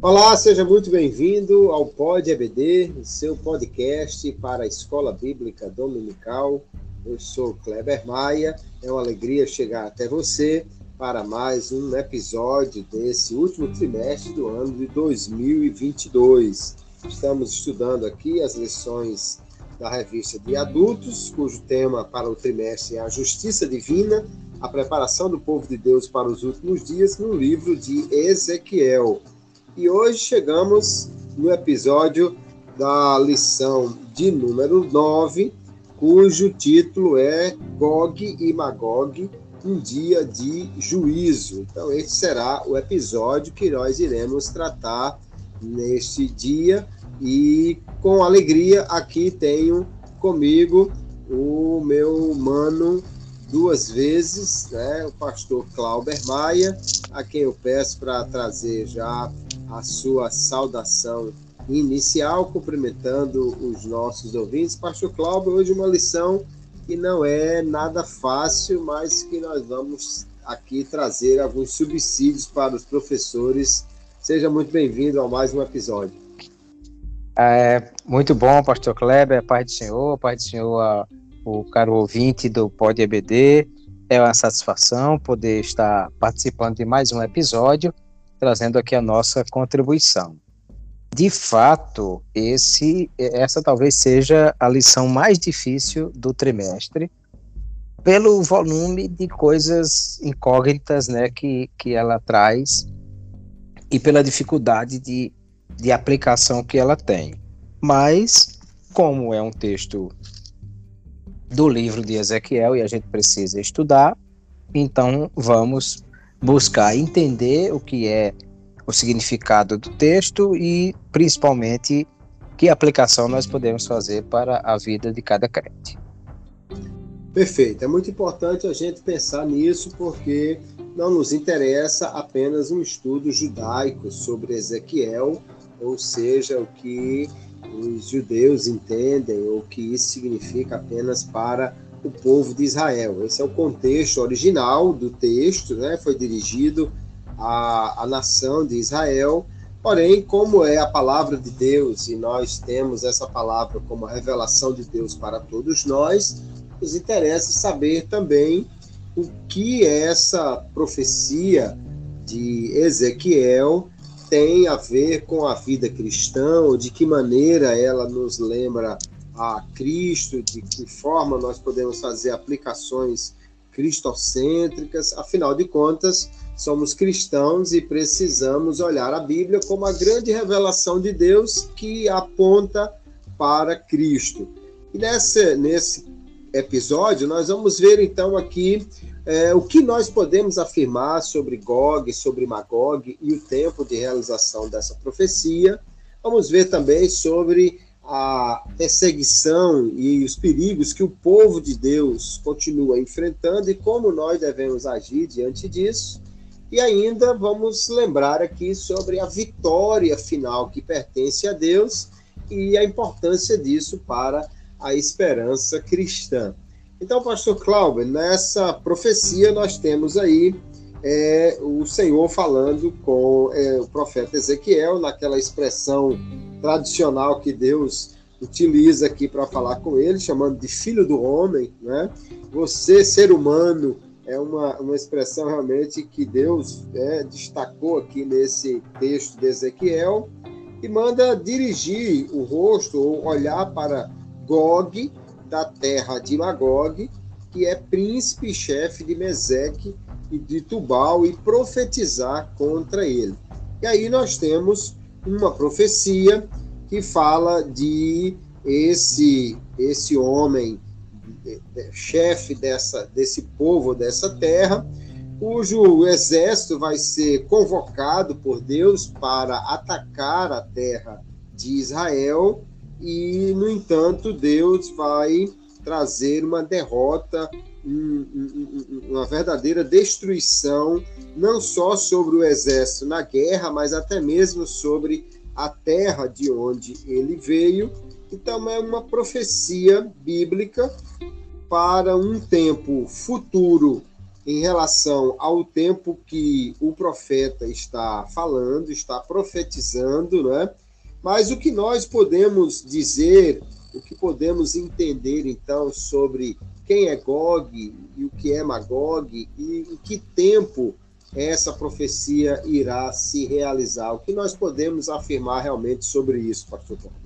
Olá, seja muito bem-vindo ao Pod EBD, seu podcast para a Escola Bíblica Dominical. Eu sou Kleber Maia, é uma alegria chegar até você para mais um episódio desse último trimestre do ano de 2022. Estamos estudando aqui as lições da revista de adultos, cujo tema para o trimestre é a justiça divina, a preparação do povo de Deus para os últimos dias, no livro de Ezequiel. E hoje chegamos no episódio da lição de número 9, cujo título é Gog e Magog, um dia de juízo. Então, esse será o episódio que nós iremos tratar neste dia e com alegria aqui tenho comigo o meu mano duas vezes, né, o pastor Clauber Maia, a quem eu peço para trazer já a sua saudação inicial, cumprimentando os nossos ouvintes. Pastor Clauber, hoje uma lição que não é nada fácil, mas que nós vamos aqui trazer alguns subsídios para os professores. Seja muito bem-vindo a mais um episódio. É, muito bom, pastor Kleber, Pai do Senhor, Pai do Senhor, a, o caro ouvinte do Pod EBD. É uma satisfação poder estar participando de mais um episódio, trazendo aqui a nossa contribuição. De fato, esse, essa talvez seja a lição mais difícil do trimestre, pelo volume de coisas incógnitas né, que, que ela traz e pela dificuldade de, de aplicação que ela tem. Mas, como é um texto do livro de Ezequiel e a gente precisa estudar, então vamos buscar entender o que é o significado do texto e, principalmente, que aplicação nós podemos fazer para a vida de cada crente. Perfeito. É muito importante a gente pensar nisso, porque não nos interessa apenas um estudo judaico sobre Ezequiel, ou seja, o que os judeus entendem, ou que isso significa apenas para o povo de Israel. Esse é o contexto original do texto, né? Foi dirigido a, a nação de Israel. Porém, como é a palavra de Deus e nós temos essa palavra como revelação de Deus para todos nós, nos interessa saber também o que essa profecia de Ezequiel tem a ver com a vida cristã, ou de que maneira ela nos lembra a Cristo, de que forma nós podemos fazer aplicações cristocêntricas, afinal de contas, somos cristãos e precisamos olhar a Bíblia como a grande revelação de Deus que aponta para Cristo. E nesse, nesse episódio, nós vamos ver então aqui é, o que nós podemos afirmar sobre Gog, sobre Magog e o tempo de realização dessa profecia. Vamos ver também sobre a perseguição e os perigos que o povo de Deus continua enfrentando e como nós devemos agir diante disso. E ainda vamos lembrar aqui sobre a vitória final que pertence a Deus e a importância disso para a esperança cristã. Então, pastor Cláudio, nessa profecia nós temos aí é, o Senhor falando com é, o profeta Ezequiel, naquela expressão tradicional que Deus utiliza aqui para falar com ele, chamando de filho do homem, né? Você, ser humano, é uma, uma expressão realmente que Deus é, destacou aqui nesse texto de Ezequiel e manda dirigir o rosto ou olhar para Gog, da terra de Magog, que é príncipe e chefe de Meseque e de Tubal, e profetizar contra ele. E aí nós temos uma profecia que fala de esse esse homem chefe dessa desse povo dessa terra cujo exército vai ser convocado por Deus para atacar a terra de Israel. E no entanto Deus vai trazer uma derrota uma verdadeira destruição não só sobre o exército na guerra mas até mesmo sobre a terra de onde ele veio. Então, é uma profecia bíblica para um tempo futuro em relação ao tempo que o profeta está falando, está profetizando, não é? Mas o que nós podemos dizer, o que podemos entender então sobre quem é Gog e o que é Magog e em que tempo essa profecia irá se realizar? O que nós podemos afirmar realmente sobre isso, pastor Kleber?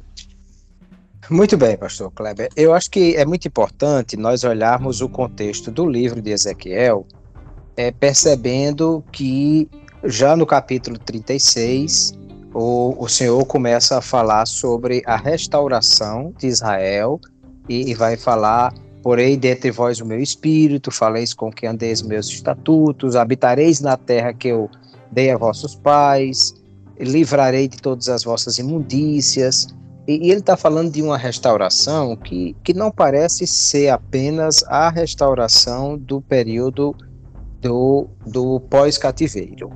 Muito bem, pastor Kleber. Eu acho que é muito importante nós olharmos o contexto do livro de Ezequiel, é, percebendo que já no capítulo 36, o, o Senhor começa a falar sobre a restauração de Israel e, e vai falar Porém, dentre vós o meu espírito, faleis com que andeis meus estatutos, habitareis na terra que eu dei a vossos pais, livrarei de todas as vossas imundícias. E, e ele está falando de uma restauração que, que não parece ser apenas a restauração do período do, do pós-cativeiro.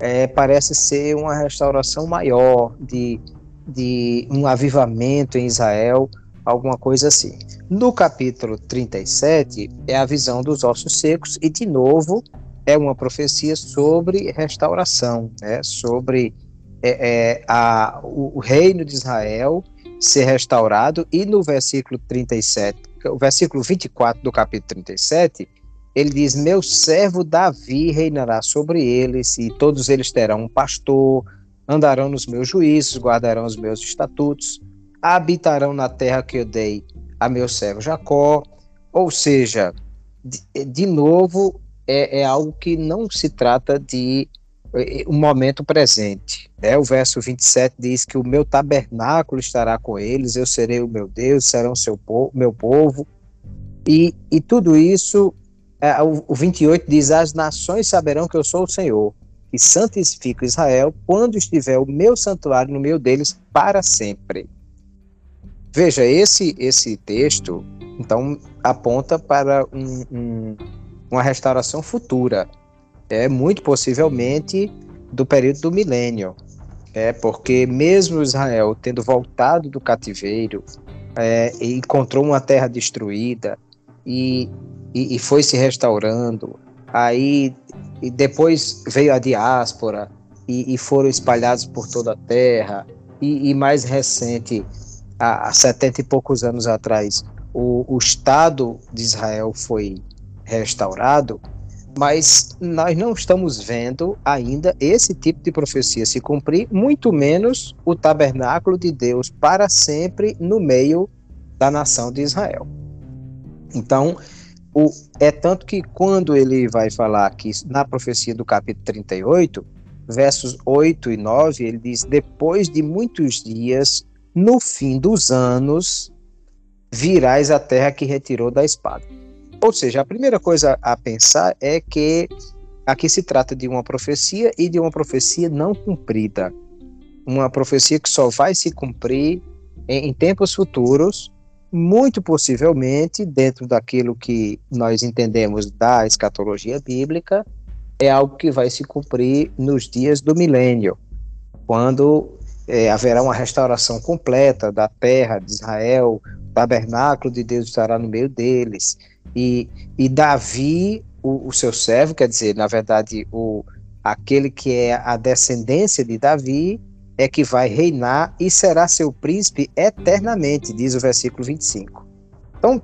É, parece ser uma restauração maior, de, de um avivamento em Israel, alguma coisa assim. No capítulo 37 é a visão dos ossos secos e de novo é uma profecia sobre restauração, né? sobre é, é, a, o, reino de Israel ser restaurado e no versículo 37, o versículo 24 do capítulo 37, ele diz: Meu servo Davi reinará sobre eles, e todos eles terão um pastor, andarão nos meus juízos, guardarão os meus estatutos, habitarão na terra que eu dei a meu servo Jacó. Ou seja, de, de novo, é, é, algo que não se trata de é, um momento presente. Né? O verso 27 diz que o meu tabernáculo estará com eles, eu serei o meu Deus, serão seu po meu povo. E, e tudo isso, é, o, o 28 diz: As nações saberão que eu sou o Senhor, e santifico Israel quando estiver o meu santuário no meio deles para sempre. Veja, esse, esse texto, então, aponta para um, um, uma restauração futura, é muito possivelmente do período do milênio, é porque mesmo Israel tendo voltado do cativeiro, é, encontrou uma terra destruída e, e, e, foi se restaurando, aí depois veio a diáspora e, e foram espalhados por toda a terra, e, e mais recente há, 70 e poucos anos atrás, o, o Estado de Israel foi restaurado, mas nós não estamos vendo ainda esse tipo de profecia se cumprir, muito menos o tabernáculo de Deus para sempre no meio da nação de Israel. Então, o, é tanto que quando ele vai falar aqui na profecia do capítulo 38, versos 8 e 9, ele diz: Depois de muitos dias no fim dos anos virás a terra que retirou da espada. Ou seja, a primeira coisa a pensar é que aqui se trata de uma profecia e de uma profecia não cumprida. Uma profecia que só vai se cumprir em, em tempos futuros, muito possivelmente dentro daquilo que nós entendemos da escatologia bíblica, é algo que vai se cumprir nos dias do milênio, quando é, haverá uma restauração completa da terra de Israel, o tabernáculo de Deus estará no meio deles. E, e Davi, o, o seu servo, quer dizer, na verdade, o, aquele que é a descendência de Davi, é que vai reinar e será seu príncipe eternamente, diz o versículo 25. Então,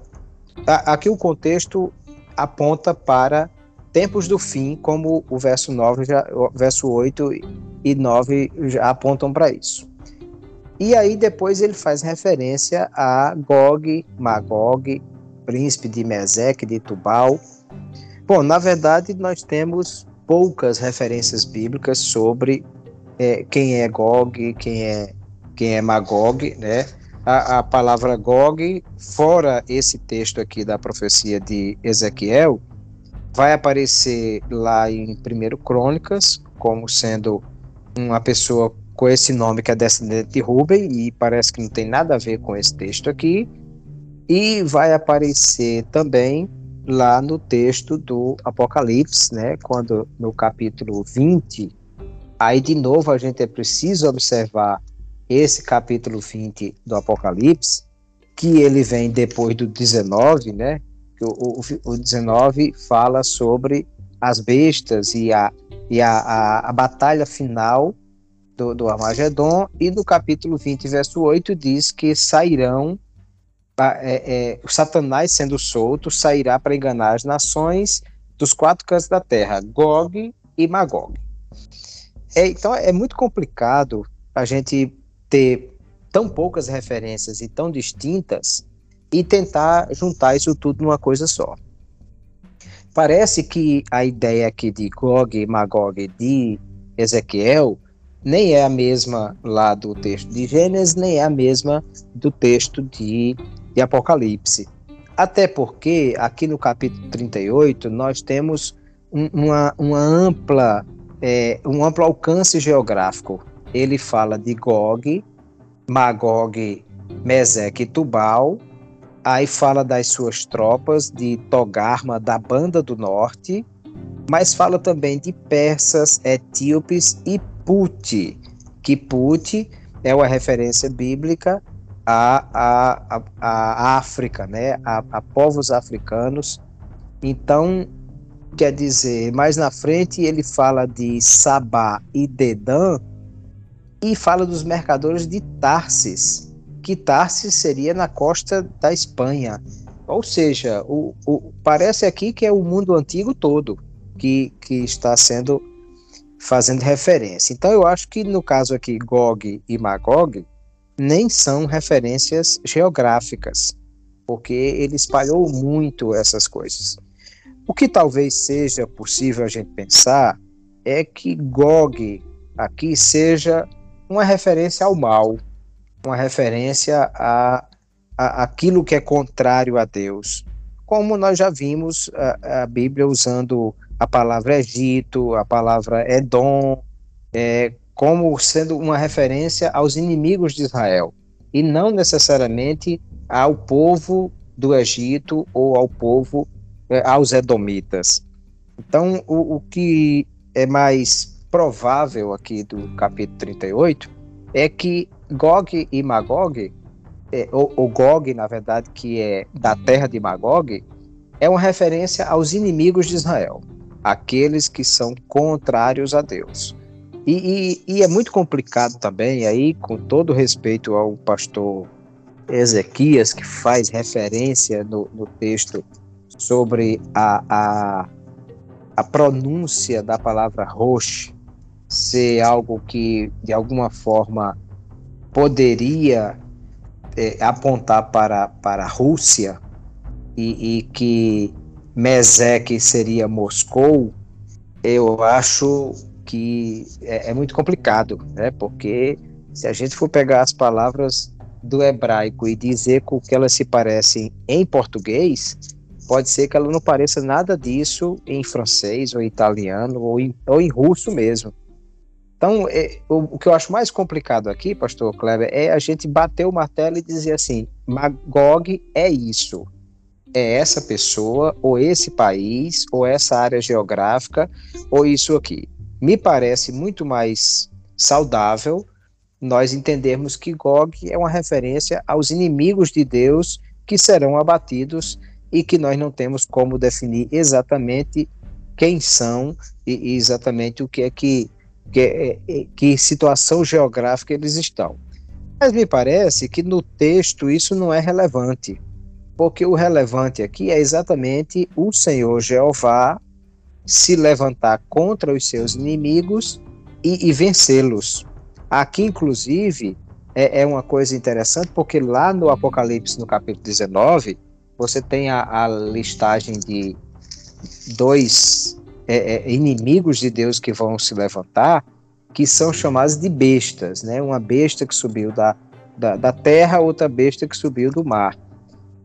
a, aqui o contexto aponta para tempos do fim, como o verso 9, já, o verso 8 e 9 já apontam para isso. E aí depois ele faz referência a Gog, Magog, príncipe de Mesec, de Tubal. Bom, na verdade nós temos poucas referências bíblicas sobre é, quem é Gog, quem é quem é Magog, né? A, a palavra Gog, fora esse texto aqui da profecia de Ezequiel, vai aparecer lá em 1 Crônicas, como sendo uma pessoa com esse nome que é descendente de Rubem, e parece que não tem nada a ver com esse texto aqui. E vai aparecer também lá no texto do Apocalipse, né, quando no capítulo 20, aí de novo a gente é preciso observar esse capítulo 20 do Apocalipse, que ele vem depois do 19, né, o, o, o 19 fala sobre as bestas e a, e a, a, a batalha final do, do Armagedon, e no capítulo 20, verso 8, diz que sairão, é, é, o Satanás sendo solto, sairá para enganar as nações dos quatro cantos da terra, Gog e Magog. É, então é muito complicado a gente ter tão poucas referências e tão distintas e tentar juntar isso tudo numa coisa só. Parece que a ideia aqui de Gog e Magog de Ezequiel nem é a mesma lá do texto de Gênesis, nem é a mesma do texto de, de Apocalipse. Até porque aqui no capítulo 38 nós temos um, uma, uma ampla, é, um amplo alcance geográfico. Ele fala de Gog, Magog, Meseque e Tubal, aí fala das suas tropas de Togarma da Banda do Norte, mas fala também de persas, etíopes e Puti, que Puti é uma referência bíblica à, à, à, África, né? A, a povos africanos. Então, quer dizer, mais na frente ele fala de Sabá e Dedã e fala dos mercadores de Tarsis, que Tarsis seria na costa da Espanha. Ou seja, o, o, parece aqui que é o mundo antigo todo que, que está sendo fazendo referência. Então eu acho que no caso aqui Gog e Magog nem são referências geográficas, porque ele espalhou muito essas coisas. O que talvez seja possível a gente pensar é que Gog aqui seja uma referência ao mal, uma referência a, a aquilo que é contrário a Deus, como nós já vimos a, a Bíblia usando a palavra Egito, a palavra Edom, é, como sendo uma referência aos inimigos de Israel, e não necessariamente ao povo do Egito ou ao povo, é, aos Edomitas. Então, o, o que é mais provável aqui do capítulo 38 é que Gog e Magog, é, ou, ou Gog, na verdade, que é da terra de Magog, é uma referência aos inimigos de Israel aqueles que são contrários a Deus. E, e, e, é muito complicado também, aí, com todo respeito ao pastor Ezequias, que faz referência no, no texto sobre a, a, a, pronúncia da palavra roche ser algo que, de alguma forma, poderia é, apontar para, para a Rússia e, e que Mesec seria Moscou, eu acho que é, é, muito complicado, né? Porque se a gente for pegar as palavras do hebraico e dizer com que elas se parecem em português, pode ser que ela não pareça nada disso em francês ou italiano ou em, ou em russo mesmo. Então, é, o, o, que eu acho mais complicado aqui, pastor Kleber, é a gente bater o martelo e dizer assim, Magog é isso é essa pessoa, ou esse país, ou essa área geográfica, ou isso aqui. Me parece muito mais saudável nós entendermos que Gog é uma referência aos inimigos de Deus que serão abatidos e que nós não temos como definir exatamente quem são e, exatamente o que é que, que, é, é, que situação geográfica eles estão. Mas me parece que no texto isso não é relevante porque o relevante aqui é exatamente o Senhor Jeová se levantar contra os seus inimigos e, e vencê-los. Aqui, inclusive, é, é, uma coisa interessante, porque lá no Apocalipse, no capítulo 19, você tem a, a listagem de dois é, é, inimigos de Deus que vão se levantar, que são chamados de bestas, né? Uma besta que subiu da, da, da terra, outra besta que subiu do mar.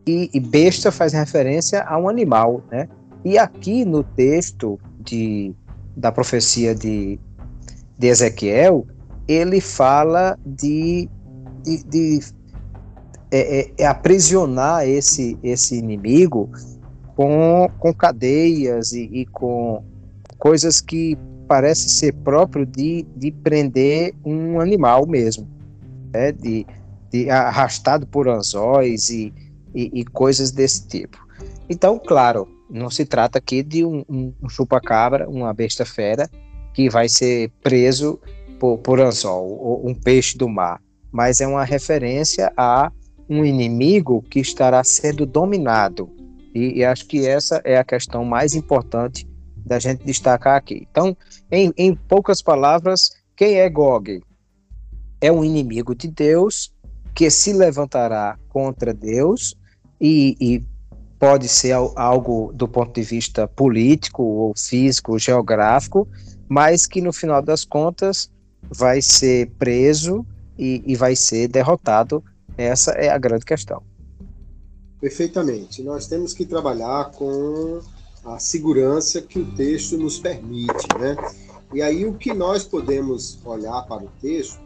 E, e besta faz referência a um animal, né? E aqui no texto de, da profecia de, de Ezequiel, ele fala de, de, de é, é, é aprisionar esse, esse inimigo com, com cadeias e, e com coisas que parece ser próprio de, de prender um animal mesmo, né? de, de arrastado por anzóis e, e, e coisas desse tipo. Então, claro, não se trata aqui de um, um, chupa-cabra, uma besta fera, que vai ser preso por, por anzol, ou um peixe do mar, mas é uma referência a um inimigo que estará sendo dominado. E, e acho que essa é a questão mais importante da gente destacar aqui. Então, em, em poucas palavras, quem é Gog? É um inimigo de Deus que se levantará contra Deus e, e pode ser algo do ponto de vista político ou físico, geográfico, mas que no final das contas vai ser preso e, e vai ser derrotado. Essa é a grande questão. Perfeitamente. Nós temos que trabalhar com a segurança que o texto nos permite, né? E aí o que nós podemos olhar para o texto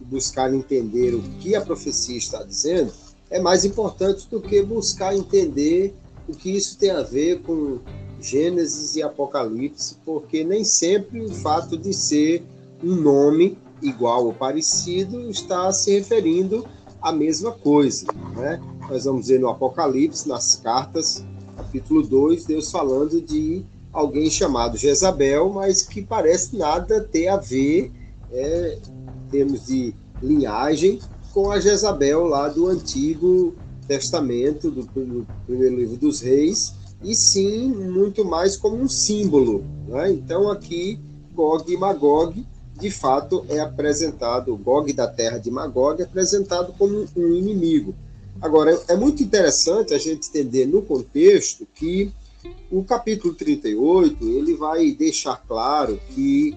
e buscar entender o que a profecia está dizendo é mais importante do que buscar entender o que isso tem a ver com Gênesis e Apocalipse, porque nem sempre o fato de ser um nome igual ou parecido está se referindo à mesma coisa. Né? Nós vamos ver no Apocalipse, nas cartas, capítulo 2, Deus falando de alguém chamado Jezabel, mas que parece nada ter a ver, é, em termos de linhagem, com a Jezabel lá do Antigo Testamento, do, do primeiro livro dos Reis, e sim muito mais como um símbolo. Né? Então aqui Gog e Magog de fato é apresentado, Gog da terra de Magog é apresentado como um inimigo. Agora, é muito interessante a gente entender no contexto que o capítulo 38, ele vai deixar claro que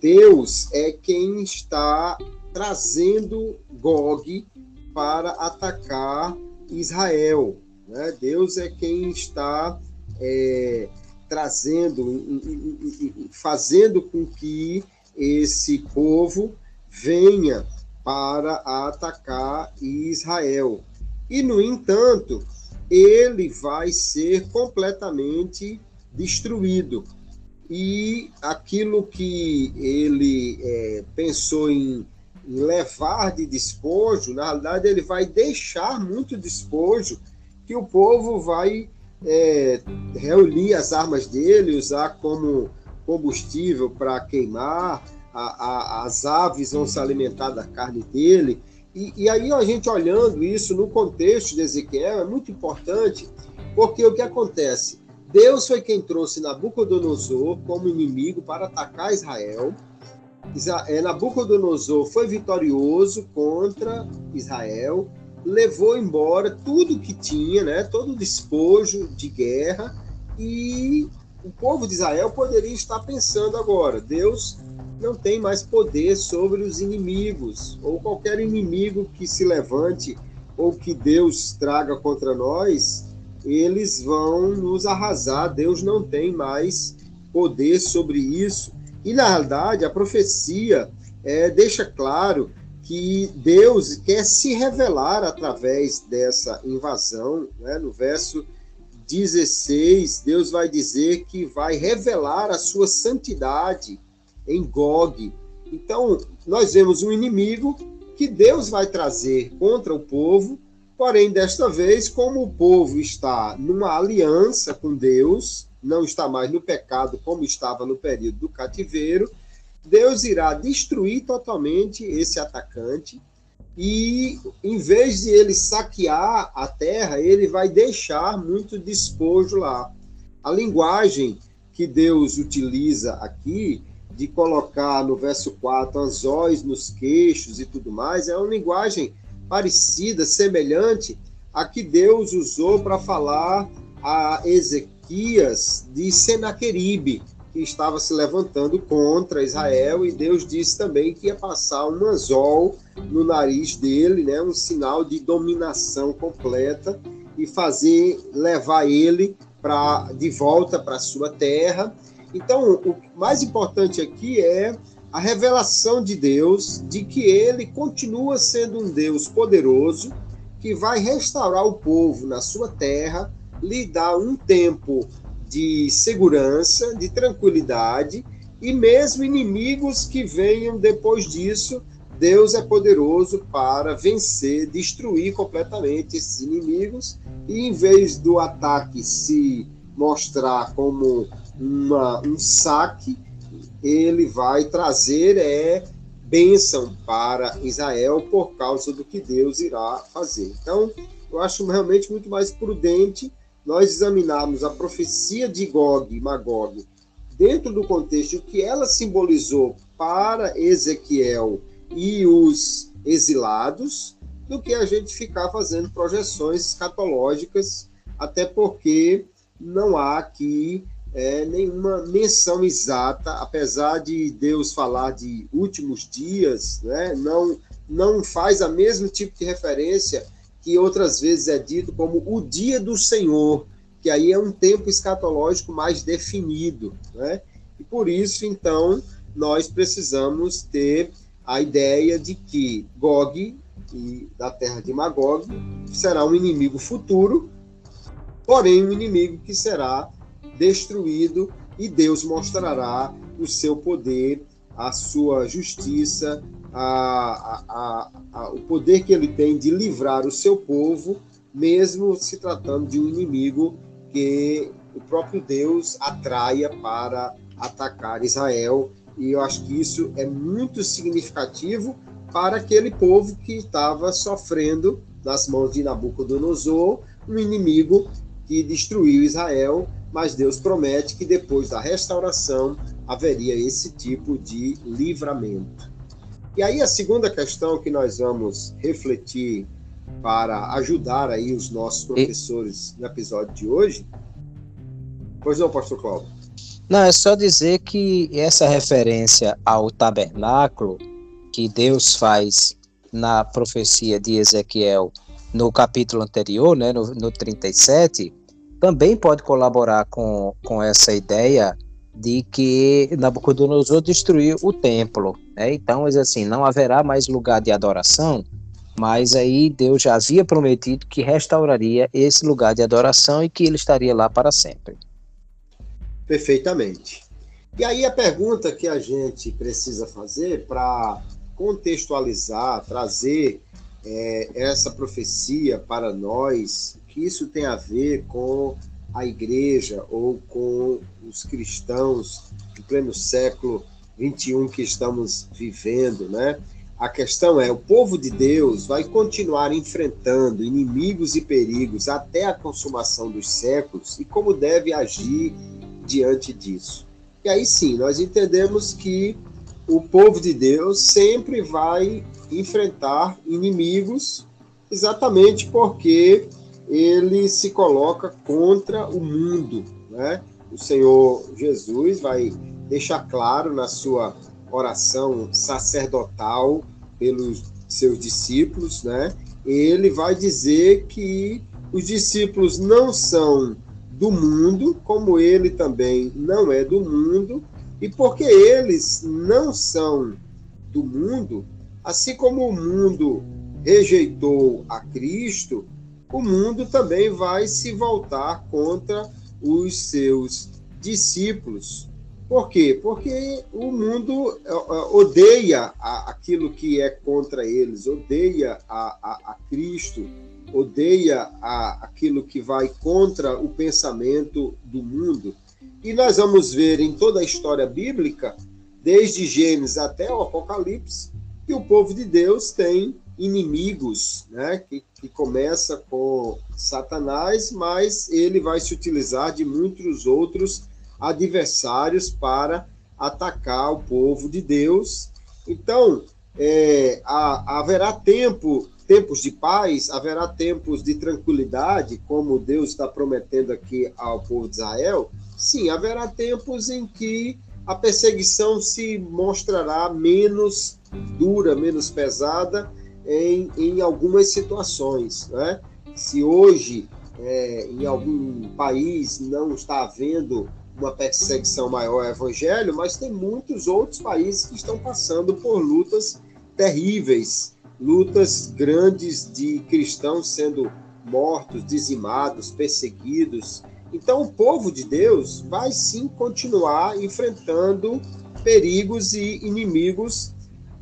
Deus é quem está trazendo Gog para atacar Israel. Né? Deus é quem está é, trazendo, fazendo com que esse povo venha para atacar Israel. E, no entanto, ele vai ser completamente destruído. E aquilo que ele é, pensou em, levar de despojo, na realidade, ele vai deixar muito despojo que o povo vai é, reunir as armas dele, usar como combustível para queimar, a, a, as aves vão se alimentar da carne dele. E, e aí a gente olhando isso no contexto de Ezequiel é muito importante, porque o que acontece? Deus foi quem trouxe Nabucodonosor como inimigo para atacar Israel. É, Nabucodonosor foi vitorioso contra Israel, levou embora tudo que tinha, né, todo o despojo de guerra, e o povo de Israel poderia estar pensando agora: Deus não tem mais poder sobre os inimigos, ou qualquer inimigo que se levante ou que Deus traga contra nós, eles vão nos arrasar. Deus não tem mais poder sobre isso. E na realidade, a profecia é, deixa claro que Deus quer se revelar através dessa invasão. Né? No verso 16, Deus vai dizer que vai revelar a sua santidade em Gog. Então, nós vemos um inimigo que Deus vai trazer contra o povo, porém, desta vez, como o povo está numa aliança com Deus, não está mais no pecado como estava no período do cativeiro, Deus irá destruir totalmente esse atacante e, em vez de ele saquear a terra, ele vai deixar muito despojo lá. A linguagem que Deus utiliza aqui de colocar no verso 4 anzóis nos queixos e tudo mais, é uma linguagem parecida, semelhante a que Deus usou para falar a Ezequias de Senaqueribe, que estava se levantando contra Israel, e Deus disse também que ia passar um anzol no nariz dele, né, um sinal de dominação completa, e fazer levar ele para de volta para sua terra então, o mais importante aqui é a revelação de Deus de que ele continua sendo um Deus poderoso que vai restaurar o povo na sua terra, lhe dar um tempo de segurança, de tranquilidade e mesmo inimigos que venham depois disso, Deus é poderoso para vencer, destruir completamente esses inimigos e em vez do ataque se mostrar como uma, um saque, ele vai trazer é bênção para Israel por causa do que Deus irá fazer. Então, eu acho realmente muito mais prudente nós examinarmos a profecia de Gog e Magog dentro do contexto que ela simbolizou para Ezequiel e os exilados, do que a gente ficar fazendo projeções escatológicas, até porque não há aqui é, nenhuma menção exata, apesar de Deus falar de últimos dias, né, não, não faz a mesmo tipo de referência que outras vezes é dito como o dia do Senhor, que aí é um tempo escatológico mais definido. Né? E por isso, então, nós precisamos ter a ideia de que Gog, e da terra de Magog, será um inimigo futuro, porém um inimigo que será destruído e Deus mostrará o seu poder, a sua justiça, a, a, a, o poder que ele tem de livrar o seu povo, mesmo se tratando de um inimigo que o próprio Deus atraia para atacar Israel. E eu acho que isso é muito significativo para aquele povo que estava sofrendo nas mãos de Nabucodonosor, um inimigo que destruiu Israel, mas Deus promete que depois da restauração haveria esse tipo de livramento. E aí a segunda questão que nós vamos refletir para ajudar aí os nossos professores no episódio de hoje. Pois não, pastor Cláudio? Não, é só dizer que essa referência ao tabernáculo que Deus faz na profecia de Ezequiel no capítulo anterior, né, no, no 37, também pode colaborar com, com essa ideia de que Nabucodonosor destruiu o templo. Né? Então, assim, não haverá mais lugar de adoração, mas aí Deus já havia prometido que restauraria esse lugar de adoração e que ele estaria lá para sempre. Perfeitamente. E aí a pergunta que a gente precisa fazer para contextualizar, trazer é, essa profecia para nós, que isso tem a ver com a igreja ou com os cristãos em pleno século 21 que estamos vivendo, né? A questão é: o povo de Deus vai continuar enfrentando inimigos e perigos até a consumação dos séculos e como deve agir diante disso. E aí sim, nós entendemos que o povo de Deus sempre vai enfrentar inimigos, exatamente porque ele se coloca contra o mundo. Né? O Senhor Jesus vai deixar claro na sua oração sacerdotal pelos seus discípulos, né? Ele vai dizer que os discípulos não são do mundo, como ele também não é do mundo, e porque eles não são do mundo, assim como o mundo rejeitou a Cristo, o mundo também vai se voltar contra os seus discípulos. Por quê? Porque o mundo é, é, odeia aquilo que é contra eles, odeia a, a, a Cristo, odeia a, aquilo que vai contra o pensamento do mundo. E nós vamos ver em toda a história bíblica, desde Gênesis até o Apocalipse, que o povo de Deus tem inimigos, né? que, que começa com Satanás, mas ele vai se utilizar de muitos outros adversários para atacar o povo de Deus. Então, é, haverá tempo, tempos de paz, haverá tempos de tranquilidade, como Deus está prometendo aqui ao povo de Israel. Sim, haverá tempos em que a perseguição se mostrará menos dura, menos pesada em, em algumas situações. Né? Se hoje é, em algum país não está havendo uma perseguição maior ao evangelho, mas tem muitos outros países que estão passando por lutas terríveis, lutas grandes de cristãos sendo mortos, dizimados, perseguidos. Então, o povo de Deus vai sim continuar enfrentando perigos e inimigos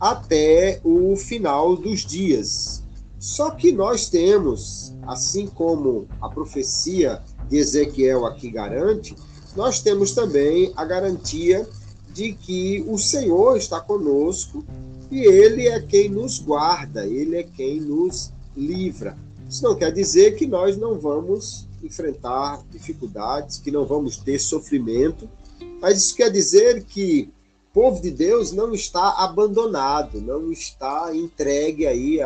até o final dos dias. Só que nós temos, assim como a profecia de Ezequiel aqui garante, nós temos também a garantia de que o Senhor está conosco e Ele é quem nos guarda, Ele é quem nos livra. Isso não quer dizer que nós não vamos enfrentar dificuldades, que não vamos ter sofrimento, mas isso quer dizer que povo de Deus não está abandonado, não está entregue aí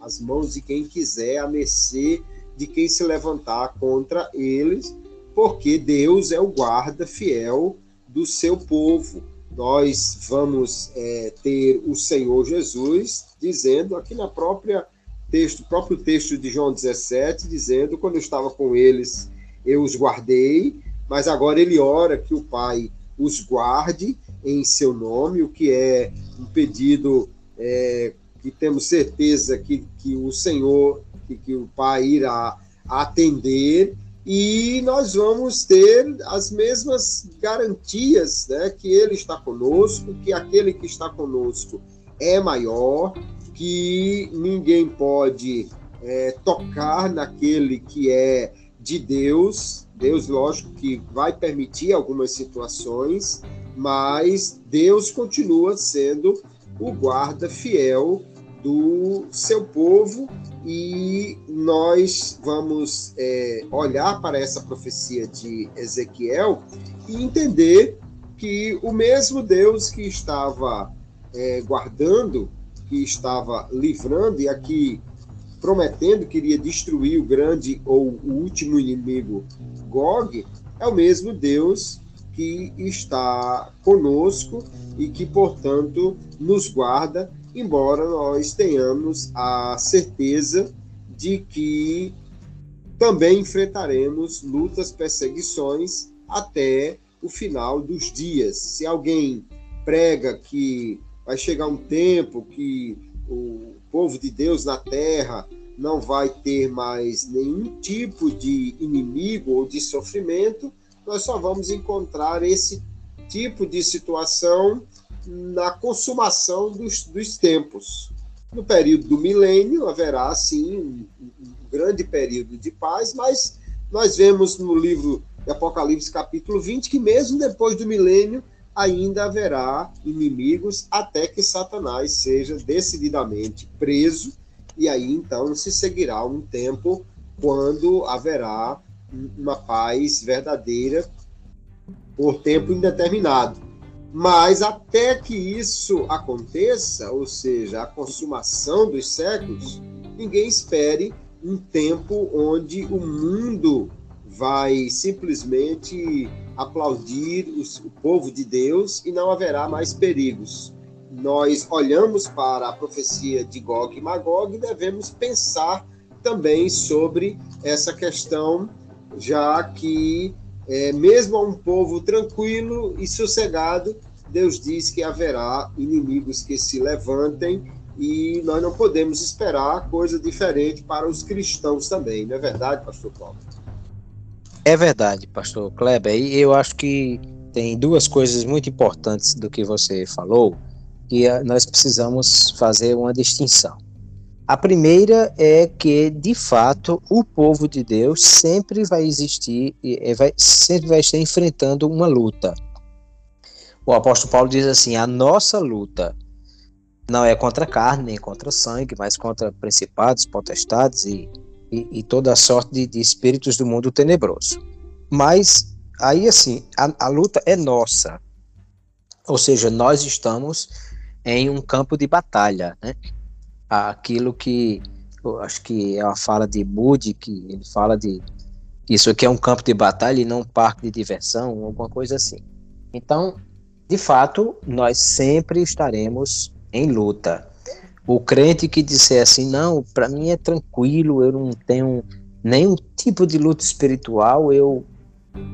às mãos de quem quiser, a mercê de quem se levantar contra eles, porque Deus é o guarda fiel do seu povo. Nós vamos é, ter o Senhor Jesus dizendo aqui na própria texto, próprio texto de João 17, dizendo: quando eu estava com eles, eu os guardei, mas agora ele ora que o Pai os guarde em seu nome, o que é um pedido é, que temos certeza que, que o Senhor, que, que o Pai irá atender e nós vamos ter as mesmas garantias, né, que ele está conosco, que aquele que está conosco é maior, que ninguém pode é, tocar naquele que é de Deus. Deus, lógico, que vai permitir algumas situações, mas Deus continua sendo o guarda fiel do seu povo e nós vamos é, olhar para essa profecia de Ezequiel e entender que o mesmo Deus que estava é, guardando, que estava livrando e aqui prometendo que iria destruir o grande ou o último inimigo Gog, é o mesmo Deus que está conosco e que, portanto, nos guarda embora nós tenhamos a certeza de que também enfrentaremos lutas, perseguições até o final dos dias. Se alguém prega que vai chegar um tempo que o povo de Deus na terra não vai ter mais nenhum tipo de inimigo ou de sofrimento, nós só vamos encontrar esse tipo de situação na consumação dos, dos tempos. No período do milênio haverá, sim, um, um grande período de paz, mas nós vemos no livro de Apocalipse, capítulo 20, que mesmo depois do milênio ainda haverá inimigos até que Satanás seja decididamente preso, e aí então se seguirá um tempo quando haverá uma paz verdadeira por tempo indeterminado. Mas até que isso aconteça, ou seja, a consumação dos séculos, ninguém espere um tempo onde o mundo vai simplesmente aplaudir o povo de Deus e não haverá mais perigos. Nós olhamos para a profecia de Gog e Magog e devemos pensar também sobre essa questão, já que é, mesmo a um povo tranquilo e sossegado, Deus diz que haverá inimigos que se levantem e nós não podemos esperar coisa diferente para os cristãos também, não é verdade, pastor Paulo? É verdade, pastor Kleber, e eu acho que tem duas coisas muito importantes do que você falou que nós precisamos fazer uma distinção. A primeira é que, de fato, o povo de Deus sempre vai existir, e vai, sempre vai estar enfrentando uma luta. O apóstolo Paulo diz assim: a nossa luta não é contra carne nem contra sangue, mas contra principados, potestades e, e, e toda a sorte de, de, espíritos do mundo tenebroso. Mas aí, assim, a, a luta é nossa. Ou seja, nós estamos em um campo de batalha, né? aquilo que eu acho que é uma fala de Moody, que ele fala de isso aqui é um campo de batalha e não um parque de diversão, alguma coisa assim. Então, de fato, nós sempre estaremos em luta. O crente que disser assim, não, para mim é tranquilo, eu não tenho nenhum tipo de luta espiritual, eu,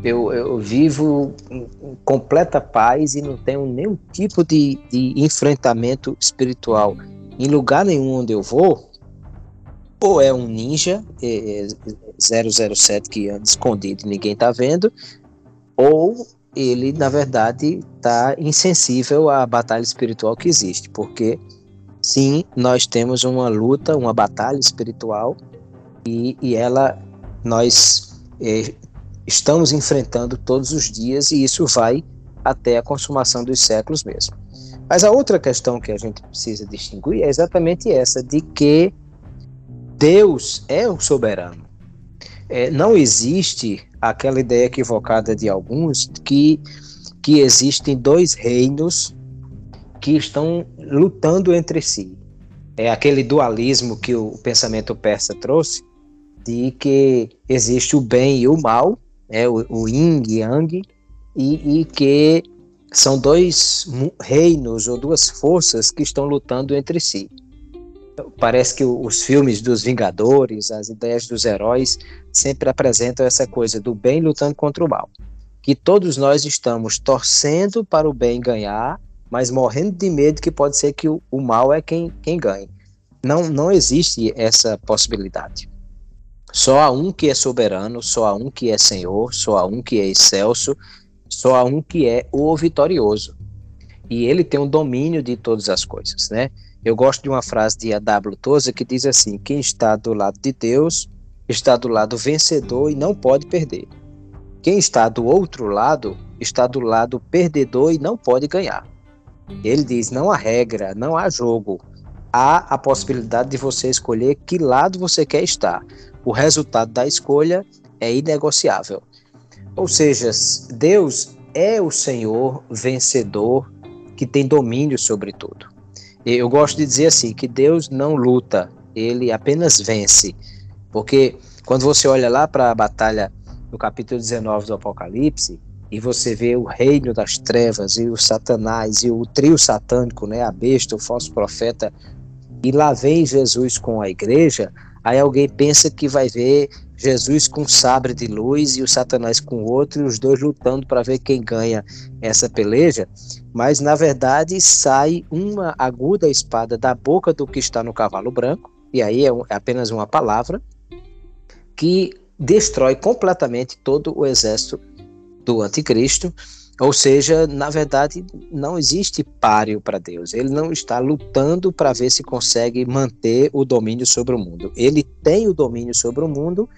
eu, eu vivo em completa paz e não tenho nenhum tipo de, de enfrentamento espiritual. Em lugar nenhum onde eu vou, ou é um ninja é, 007 que anda escondido e ninguém tá vendo, ou ele, na verdade, tá insensível à batalha espiritual que existe, porque sim, nós temos uma luta, uma batalha espiritual, e, e ela, nós é, estamos enfrentando todos os dias e isso vai até a consumação dos séculos mesmo. Mas a outra questão que a gente precisa distinguir é exatamente essa, de que Deus é o soberano. É, não existe aquela ideia equivocada de alguns que, que existem dois reinos que estão lutando entre si. É aquele dualismo que o pensamento persa trouxe, de que existe o bem e o mal, é o, o yin e yang, e, e que são dois reinos ou duas forças que estão lutando entre si. Parece que os filmes dos Vingadores, as ideias dos heróis, sempre apresentam essa coisa do bem lutando contra o mal. Que todos nós estamos torcendo para o bem ganhar, mas morrendo de medo que pode ser que o, o mal é quem, quem ganhe. Não, não existe essa possibilidade. Só há um que é soberano, só há um que é Senhor, só há um que é excelso, só há um que é o vitorioso. E ele tem o um domínio de todas as coisas, né? Eu gosto de uma frase de A.W. Tozer que diz assim: quem está do lado de Deus está do lado vencedor e não pode perder. Quem está do outro lado está do lado perdedor e não pode ganhar. Ele diz: não há regra, não há jogo. Há a possibilidade de você escolher que lado você quer estar. O resultado da escolha é inegociável. Ou seja, Deus é o Senhor vencedor que tem domínio sobre tudo. Eu gosto de dizer assim, que Deus não luta, ele apenas vence. Porque quando você olha lá para a batalha no capítulo 19 do Apocalipse, e você vê o reino das trevas e o Satanás e o trio satânico, né, a besta, o falso profeta, e lá vem Jesus com a igreja, aí alguém pensa que vai ver Jesus com um sabre de luz e o Satanás com outro, e os dois lutando para ver quem ganha essa peleja, mas na verdade sai uma aguda espada da boca do que está no cavalo branco, e aí é, é apenas uma palavra, que destrói completamente todo o exército do anticristo, ou seja, na verdade, não existe páreo para Deus. Ele não está lutando para ver se consegue manter o domínio sobre o mundo. Ele tem o domínio sobre o mundo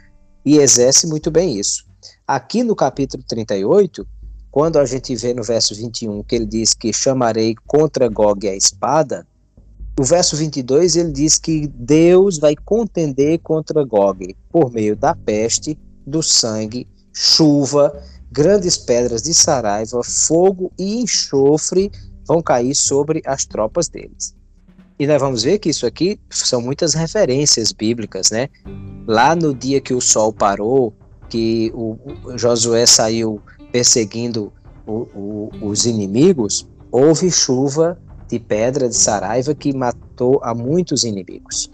e exerce muito bem isso. Aqui no capítulo 38, quando a gente vê no verso 21 que ele diz que chamarei contra Gog a espada, o verso 22 ele diz que Deus vai contender contra Gog por meio da peste, do sangue, chuva, grandes pedras de saraiva, fogo e enxofre vão cair sobre as tropas deles. E nós vamos ver que isso aqui são muitas referências bíblicas, né? Lá no dia que o sol parou, que o, Josué saiu perseguindo o, o, os inimigos, houve chuva de pedra de Saraiva que matou a muitos inimigos.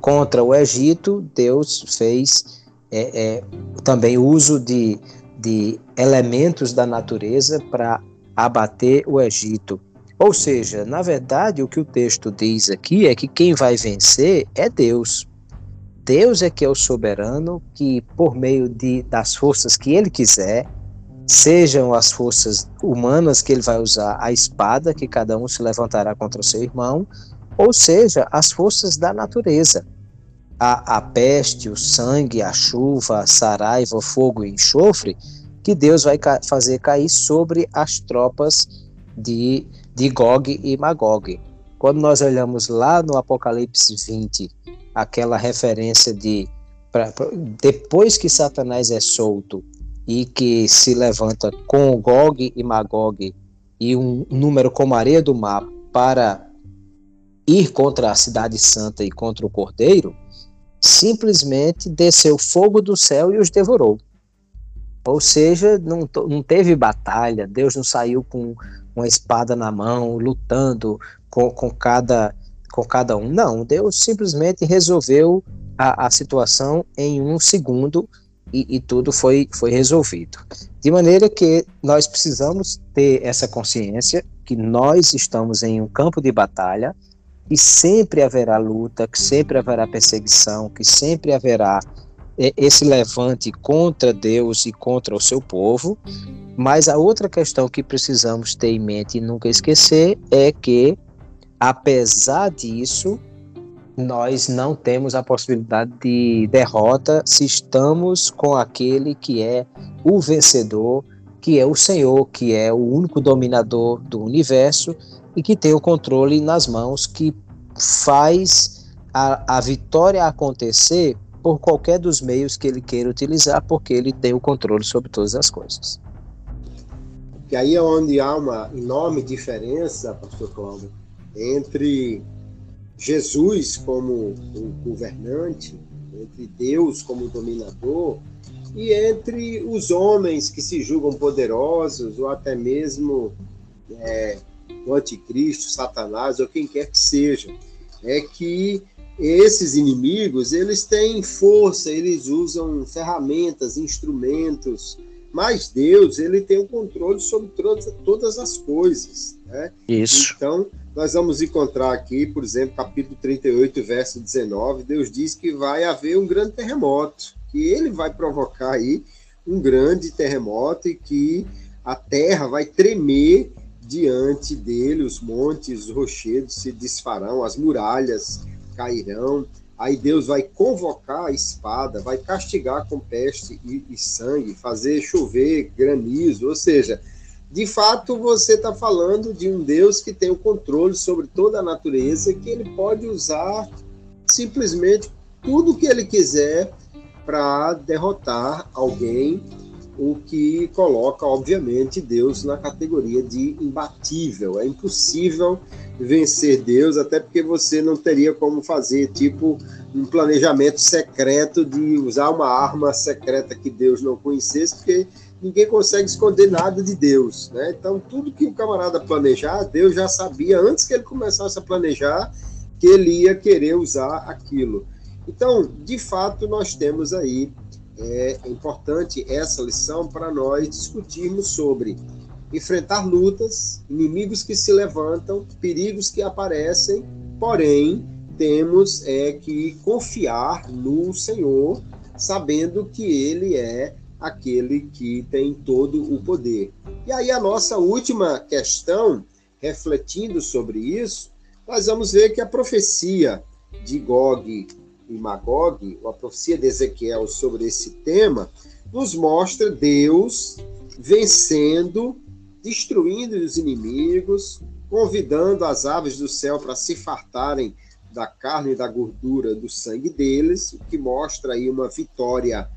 Contra o Egito, Deus fez é, é, também uso de, de elementos da natureza para abater o Egito. Ou seja, na verdade, o que o texto diz aqui é que quem vai vencer é Deus. Deus é que é o soberano que, por meio de, das forças que ele quiser, sejam as forças humanas que ele vai usar a espada, que cada um se levantará contra o seu irmão, ou seja, as forças da natureza. A, a peste, o sangue, a chuva, a saraiva, o fogo e enxofre, que Deus vai ca fazer cair sobre as tropas de de Gog e Magog. Quando nós olhamos lá no Apocalipse 20, aquela referência de pra, pra, depois que Satanás é solto e que se levanta com Gog e Magog e um número como areia do mar para ir contra a cidade santa e contra o cordeiro, simplesmente desceu fogo do céu e os devorou. Ou seja, não, não teve batalha, Deus não saiu com uma espada na mão, lutando com, com, cada, com cada um. Não, Deus simplesmente resolveu a, a situação em um segundo e, e, tudo foi, foi resolvido. De maneira que nós precisamos ter essa consciência que nós estamos em um campo de batalha e sempre haverá luta, que sempre haverá perseguição, que sempre haverá esse levante contra Deus e contra o seu povo. Mas a outra questão que precisamos ter em mente e nunca esquecer é que, apesar disso, nós não temos a possibilidade de derrota se estamos com aquele que é o vencedor, que é o Senhor, que é o único dominador do universo e que tem o controle nas mãos, que faz a, a vitória acontecer por qualquer dos meios que ele queira utilizar, porque ele tem o controle sobre todas as coisas. E aí é onde há uma enorme diferença, pastor Cláudio, entre Jesus como o governante, entre Deus como dominador e entre os homens que se julgam poderosos ou até mesmo é, o anticristo, Satanás ou quem quer que seja, é que esses inimigos eles têm força, eles usam ferramentas, instrumentos, mas Deus ele tem o controle sobre todas, todas as coisas. Né? Isso. Então, nós vamos encontrar aqui, por exemplo, capítulo 38, verso 19, Deus diz que vai haver um grande terremoto, que ele vai provocar aí um grande terremoto e que a terra vai tremer diante dele, os montes, os rochedos se desfarão, as muralhas cairão, Aí Deus vai convocar a espada, vai castigar com peste e, e sangue, fazer chover granizo, ou seja, de fato você está falando de um Deus que tem o controle sobre toda a natureza, que ele pode usar simplesmente tudo que ele quiser para derrotar alguém, o que coloca, obviamente, Deus na categoria de imbatível. É impossível vencer Deus, até porque você não teria como fazer, tipo, um planejamento secreto de usar uma arma secreta que Deus não conhecesse, porque ninguém consegue esconder nada de Deus, né? Então, tudo que o camarada planejar, Deus já sabia antes que ele começasse a planejar que ele ia querer usar aquilo. Então, de fato, nós temos aí é importante essa lição para nós discutirmos sobre enfrentar lutas, inimigos que se levantam, perigos que aparecem, porém temos é que confiar no Senhor, sabendo que Ele é aquele que tem todo o poder. E aí a nossa última questão, refletindo sobre isso, nós vamos ver que a profecia de Gog e Magog, a profecia de Ezequiel sobre esse tema, nos mostra Deus vencendo destruindo os inimigos, convidando as aves do céu para se fartarem da carne e da gordura do sangue deles, o que mostra aí uma vitória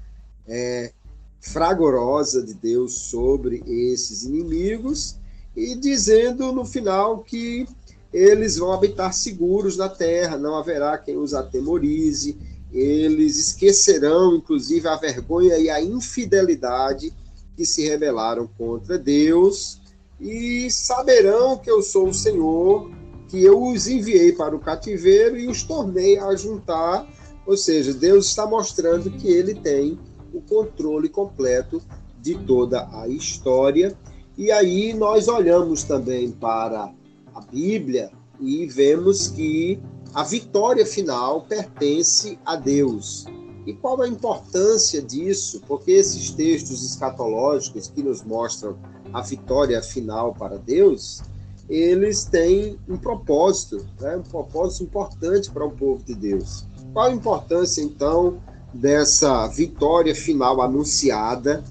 é, fragorosa de Deus sobre esses inimigos, e dizendo no final que eles vão habitar seguros na terra, não haverá quem os atemorize, eles esquecerão, inclusive, a vergonha e a infidelidade que se rebelaram contra Deus e saberão que eu sou o Senhor, que eu os enviei para o cativeiro e os tornei a juntar. Ou seja, Deus está mostrando que ele tem o controle completo de toda a história. E aí nós olhamos também para a Bíblia e vemos que a vitória final pertence a Deus. E qual a importância disso? Porque esses textos escatológicos que nos mostram a vitória final para Deus, eles têm um propósito, né? um propósito importante para o povo de Deus. Qual a importância, então, dessa vitória final anunciada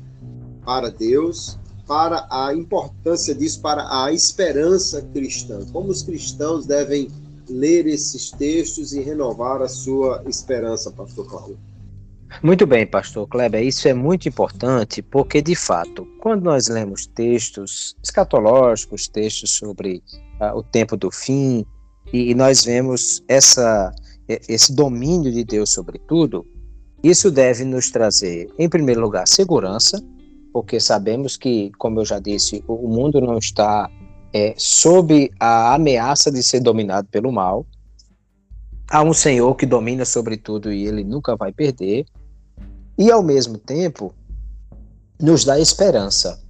para Deus, para a importância disso para a esperança cristã? Como os cristãos devem ler esses textos e renovar a sua esperança, Pastor Cláudio? Muito bem, pastor Kleber, isso é muito importante porque, de fato, quando nós lemos textos escatológicos, textos sobre uh, o tempo do fim, e, e nós vemos essa, esse domínio de Deus sobre tudo, isso deve nos trazer, em primeiro lugar, segurança, porque sabemos que, como eu já disse, o mundo não está é, sob a ameaça de ser dominado pelo mal. Há um Senhor que domina sobre tudo e ele nunca vai perder e ao mesmo tempo nos dá esperança,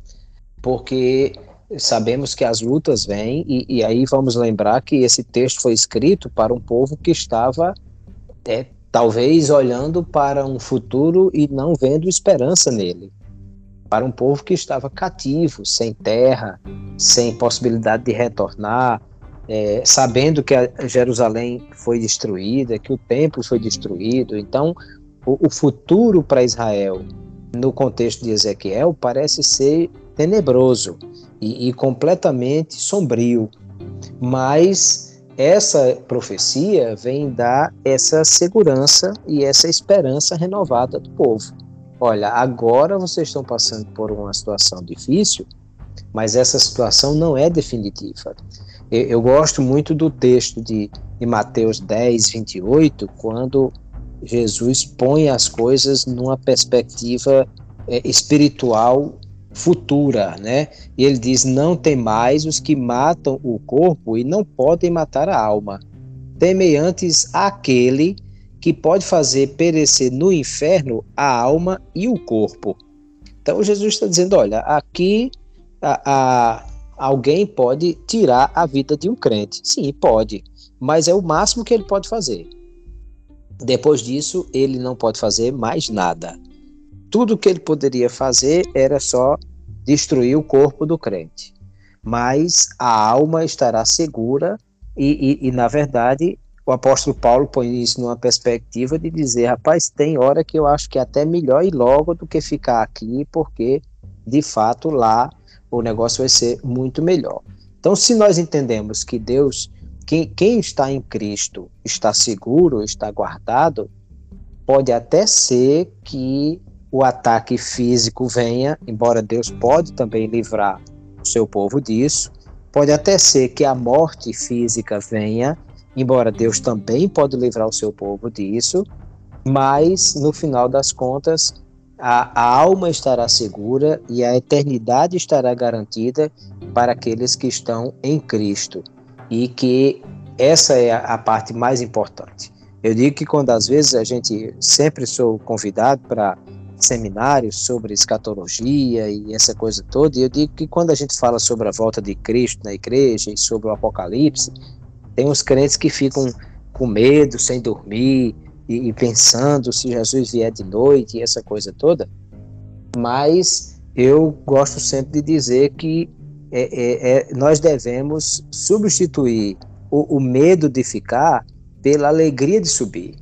porque sabemos que as lutas vêm, e, e, aí vamos lembrar que esse texto foi escrito para um povo que estava, é, talvez, olhando para um futuro e não vendo esperança nele. Para um povo que estava cativo, sem terra, sem possibilidade de retornar, é, sabendo que Jerusalém foi destruída, que o templo foi destruído. Então, o, o futuro para Israel, no contexto de Ezequiel, parece ser tenebroso e, e completamente sombrio. Mas essa profecia vem dar essa segurança e essa esperança renovada do povo. Olha, agora vocês estão passando por uma situação difícil, mas essa situação não é definitiva. Eu, eu gosto muito do texto de, de Mateus 10, 28, quando Jesus põe as coisas numa perspectiva é, espiritual futura, né? E ele diz: Não tem mais os que matam o corpo e não podem matar a alma. Temei antes aquele que pode fazer perecer no inferno a alma e o corpo. Então Jesus está dizendo: olha, aqui a, a, alguém pode tirar a vida de um crente. Sim, pode, mas é o máximo que ele pode fazer. Depois disso, ele não pode fazer mais nada. Tudo que ele poderia fazer era só destruir o corpo do crente. Mas a alma estará segura e, e, e na verdade, o apóstolo Paulo põe isso numa perspectiva de dizer, rapaz, tem hora que eu acho que é até melhor ir logo do que ficar aqui, porque de fato lá o negócio vai ser muito melhor. Então, se nós entendemos que Deus, quem, quem está em Cristo está seguro, está guardado, pode até ser que o ataque físico venha, embora Deus pode também livrar o seu povo disso. Pode até ser que a morte física venha, embora Deus também pode livrar o seu povo disso, mas no final das contas a, a, alma estará segura e a eternidade estará garantida para aqueles que estão em Cristo. E que essa é a, a parte mais importante. Eu digo que quando às vezes a gente sempre sou convidado para seminários sobre escatologia e essa coisa toda, e eu digo que quando a gente fala sobre a volta de Cristo na igreja e sobre o Apocalipse, tem uns crentes que ficam com medo, sem dormir, e, e pensando se Jesus vier de noite e essa coisa toda, mas eu gosto sempre de dizer que é, é, é, nós devemos substituir o, o, medo de ficar pela alegria de subir.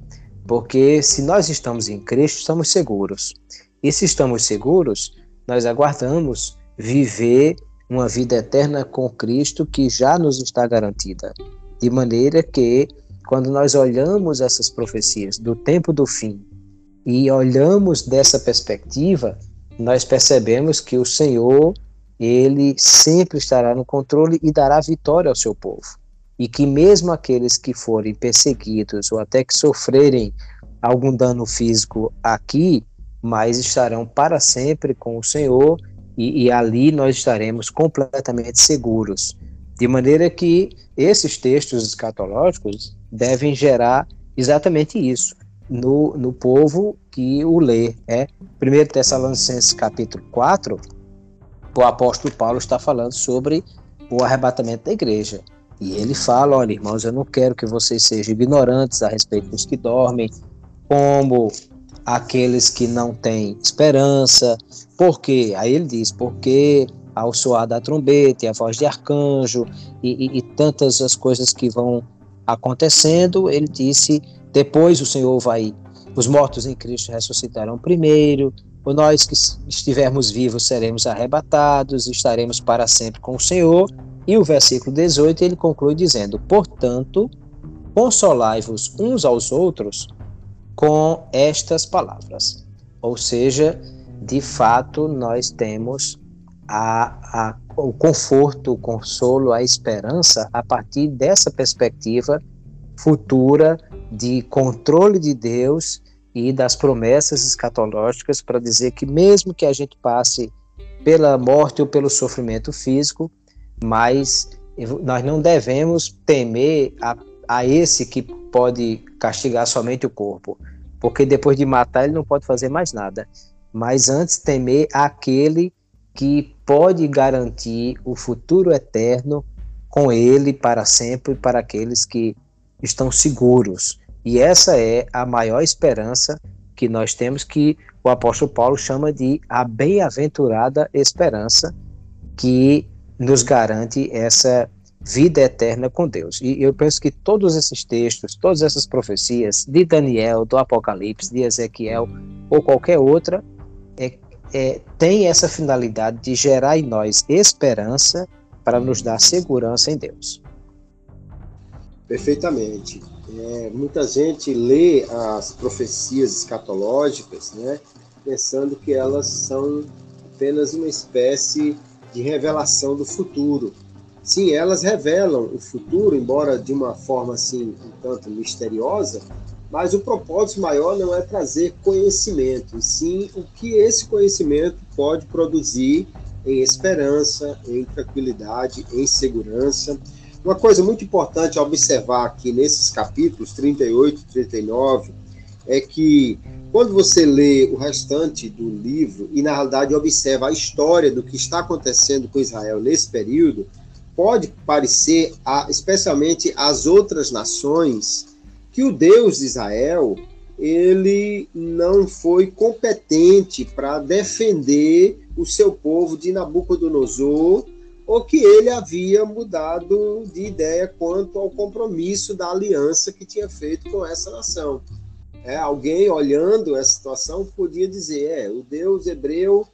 Porque se nós estamos em Cristo, estamos seguros. E se estamos seguros, nós aguardamos viver uma vida eterna com Cristo que já nos está garantida. De maneira que quando nós olhamos essas profecias do tempo do fim e olhamos dessa perspectiva, nós percebemos que o Senhor, ele sempre estará no controle e dará vitória ao seu povo. E que mesmo aqueles que forem perseguidos ou até que sofrerem algum dano físico aqui, mas estarão para sempre com o Senhor e, e ali nós estaremos completamente seguros. De maneira que esses textos escatológicos devem gerar exatamente isso no, no povo que o lê. É 1 Tessalonicenses capítulo 4, o apóstolo Paulo está falando sobre o arrebatamento da igreja. E ele fala: olha, irmãos, eu não quero que vocês sejam ignorantes a respeito dos que dormem, como aqueles que não têm esperança. Por quê? Aí ele diz: porque ao soar da trombeta e a voz de arcanjo e, e, e tantas as coisas que vão acontecendo, ele disse: depois o Senhor vai, os mortos em Cristo ressuscitarão primeiro, ou nós que estivermos vivos seremos arrebatados, estaremos para sempre com o Senhor. E o versículo 18 ele conclui dizendo: Portanto, consolai-vos uns aos outros com estas palavras. Ou seja, de fato, nós temos a, a o conforto, o consolo, a esperança a partir dessa perspectiva futura de controle de Deus e das promessas escatológicas para dizer que mesmo que a gente passe pela morte ou pelo sofrimento físico, mas nós não devemos temer a, a esse que pode castigar somente o corpo, porque depois de matar ele não pode fazer mais nada. Mas antes temer aquele que pode garantir o futuro eterno com ele para sempre para aqueles que estão seguros. E essa é a maior esperança que nós temos que o apóstolo Paulo chama de a bem-aventurada esperança que nos garante essa vida eterna com Deus. E eu penso que todos esses textos, todas essas profecias de Daniel, do Apocalipse, de Ezequiel ou qualquer outra, é, é, tem essa finalidade de gerar em nós esperança para nos dar segurança em Deus. Perfeitamente. É, muita gente lê as profecias escatológicas, né, pensando que elas são apenas uma espécie de revelação do futuro. Sim, elas revelam o futuro, embora de uma forma assim um tanto misteriosa, mas o propósito maior não é trazer conhecimento, sim o que esse conhecimento pode produzir em esperança, em tranquilidade, em segurança. Uma coisa muito importante a observar aqui nesses capítulos 38 e 39 é que quando você lê o restante do livro e na realidade observa a história do que está acontecendo com Israel nesse período, pode parecer, especialmente as outras nações, que o Deus de Israel ele não foi competente para defender o seu povo de Nabucodonosor ou que ele havia mudado de ideia quanto ao compromisso da aliança que tinha feito com essa nação. É, alguém olhando essa situação podia dizer: é, o Deus hebreu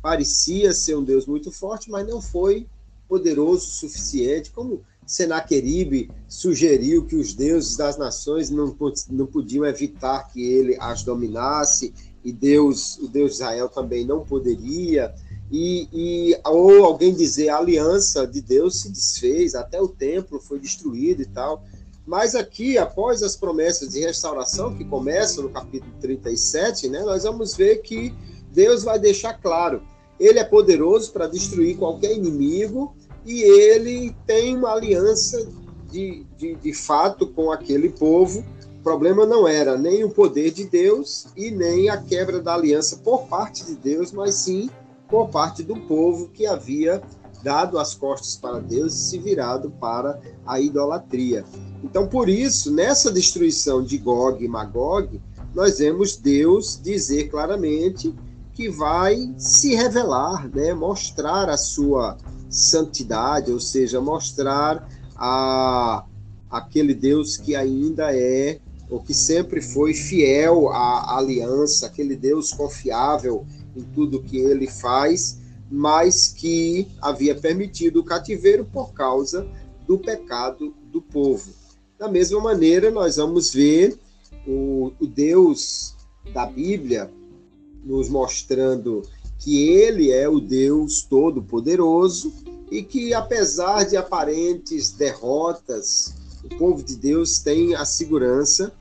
parecia ser um Deus muito forte, mas não foi poderoso o suficiente, como Senaqueribe sugeriu que os deuses das nações não, não podiam evitar que ele as dominasse, e Deus, o Deus de Israel também não poderia. E, e, ou alguém dizer a aliança de Deus se desfez, até o templo foi destruído e tal. Mas aqui, após as promessas de restauração, que começam no capítulo 37, né, nós vamos ver que Deus vai deixar claro: Ele é poderoso para destruir qualquer inimigo e ele tem uma aliança de, de, de fato com aquele povo. O problema não era nem o poder de Deus e nem a quebra da aliança por parte de Deus, mas sim por parte do povo que havia dado as costas para Deus e se virado para a idolatria. Então, por isso, nessa destruição de Gog e Magog, nós vemos Deus dizer claramente que vai se revelar, né, mostrar a sua santidade, ou seja, mostrar a aquele Deus que ainda é ou que sempre foi fiel à aliança, aquele Deus confiável em tudo que ele faz, mas que havia permitido o cativeiro por causa do pecado do povo. Da mesma maneira, nós vamos ver o, o Deus da Bíblia nos mostrando que ele é o Deus Todo-Poderoso e que, apesar de aparentes derrotas, o povo de Deus tem a segurança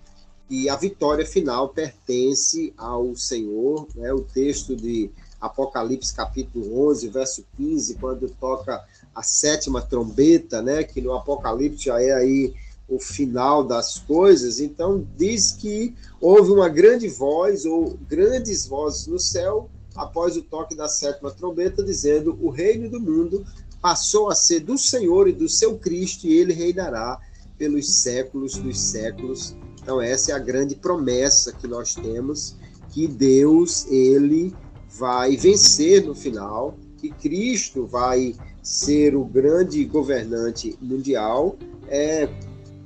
e a vitória final pertence ao Senhor. Né? O texto de Apocalipse, capítulo 11, verso 15, quando toca a sétima trombeta, né? que no Apocalipse já é aí o final das coisas, então diz que houve uma grande voz ou grandes vozes no céu após o toque da sétima trombeta, dizendo: O reino do mundo passou a ser do Senhor e do seu Cristo, e ele reinará pelos séculos dos séculos. Então essa é a grande promessa que nós temos que Deus ele vai vencer no final, que Cristo vai ser o grande governante mundial. É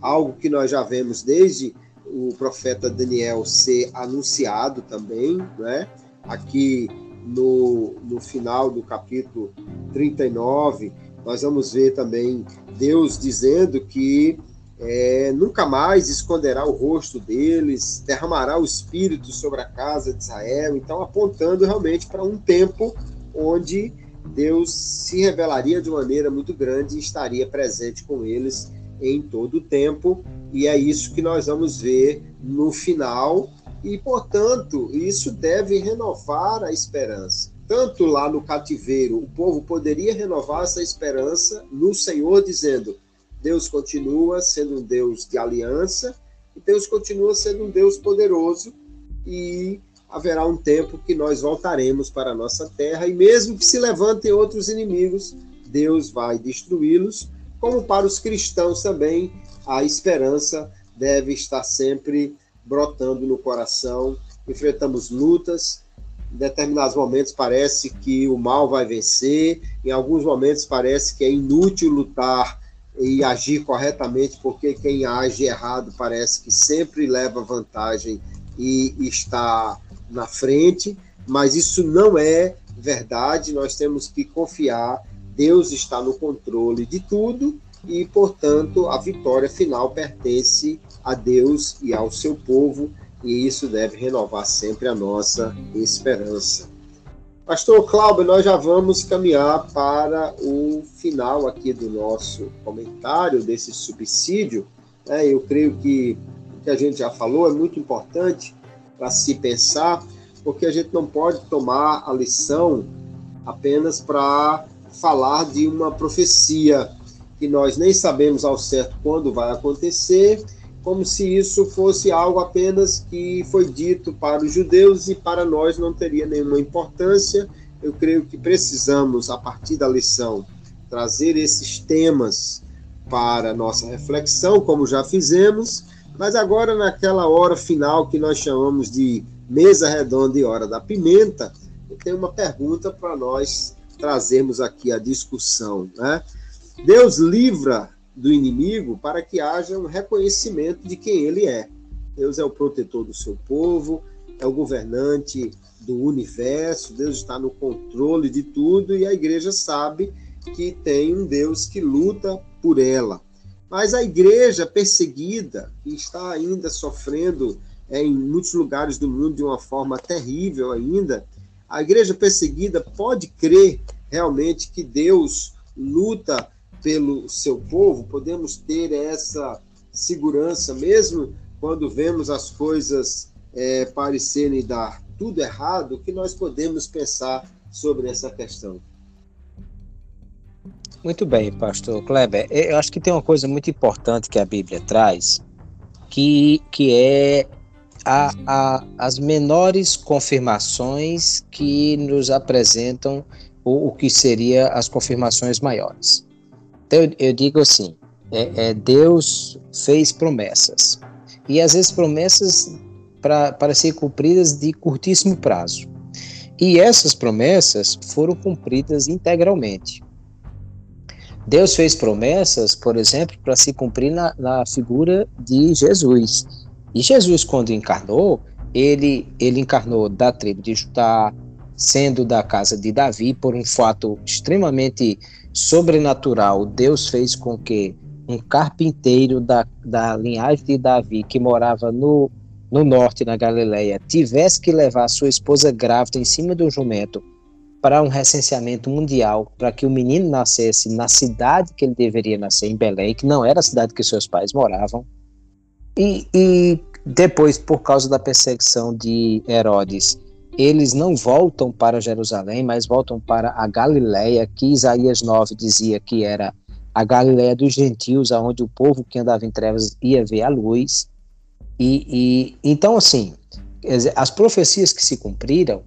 algo que nós já vemos desde o profeta Daniel ser anunciado também, né? Aqui no, no final do capítulo 39, nós vamos ver também Deus dizendo que é, nunca mais esconderá o rosto deles, derramará o Espírito sobre a casa de Israel. Então, apontando realmente para um tempo onde Deus se revelaria de maneira muito grande e estaria presente com eles em todo o tempo. E é isso que nós vamos ver no final. E, portanto, isso deve renovar a esperança. Tanto lá no cativeiro, o povo poderia renovar essa esperança no Senhor, dizendo: Deus continua sendo um Deus de aliança, e Deus continua sendo um Deus poderoso, e haverá um tempo que nós voltaremos para a nossa terra, e mesmo que se levantem outros inimigos, Deus vai destruí-los, como para os cristãos também, a esperança deve estar sempre brotando no coração. Enfrentamos lutas, em determinados momentos parece que o mal vai vencer, em alguns momentos parece que é inútil lutar e agir corretamente, porque quem age errado parece que sempre leva vantagem e está na frente, mas isso não é verdade. Nós temos que confiar. Deus está no controle de tudo e, portanto, a vitória final pertence a Deus e ao seu povo, e isso deve renovar sempre a nossa esperança. Pastor Cláudio, nós já vamos caminhar para o final aqui do nosso comentário desse subsídio. Né? Eu creio que o que a gente já falou é muito importante para se pensar, porque a gente não pode tomar a lição apenas para falar de uma profecia que nós nem sabemos ao certo quando vai acontecer, como se isso fosse algo apenas que foi dito para os judeus e para nós não teria nenhuma importância. Eu creio que precisamos, a partir da lição, trazer esses temas para nossa reflexão, como já fizemos, mas agora naquela hora final que nós chamamos de mesa redonda e hora da pimenta, eu tenho uma pergunta para nós trazermos aqui a discussão, né? Deus livra do inimigo para que haja um reconhecimento de quem ele é. Deus é o protetor do seu povo, é o governante do universo, Deus está no controle de tudo e a igreja sabe que tem um Deus que luta por ela. Mas a igreja perseguida, que está ainda sofrendo é, em muitos lugares do mundo de uma forma terrível ainda, a igreja perseguida pode crer realmente que Deus luta pelo seu povo, podemos ter essa segurança, mesmo quando vemos as coisas é, parecerem dar tudo errado, que nós podemos pensar sobre essa questão. Muito bem, pastor Kleber. Eu acho que tem uma coisa muito importante que a Bíblia traz, que, que é a, a, as menores confirmações que nos apresentam o, o que seria as confirmações maiores. Eu, eu digo assim: é, é, Deus fez promessas. E às vezes promessas para ser cumpridas de curtíssimo prazo. E essas promessas foram cumpridas integralmente. Deus fez promessas, por exemplo, para se cumprir na, na, figura de Jesus. E Jesus, quando encarnou, ele, ele encarnou da tribo de Judá, sendo da casa de Davi, por um fato extremamente sobrenatural, Deus fez com que um carpinteiro da, da linhagem de Davi, que morava no, no norte, na Galileia, tivesse que levar sua esposa grávida em cima do jumento para um recenseamento mundial, para que o menino nascesse na cidade que ele deveria nascer, em Belém, que não era a cidade que seus pais moravam. E, e depois, por causa da perseguição de Herodes, eles não voltam para Jerusalém, mas voltam para a Galiléia, que Isaías 9 dizia que era a Galiléia dos gentios, aonde o povo que andava em trevas ia ver a luz. E, e então, assim, as profecias que se cumpriram,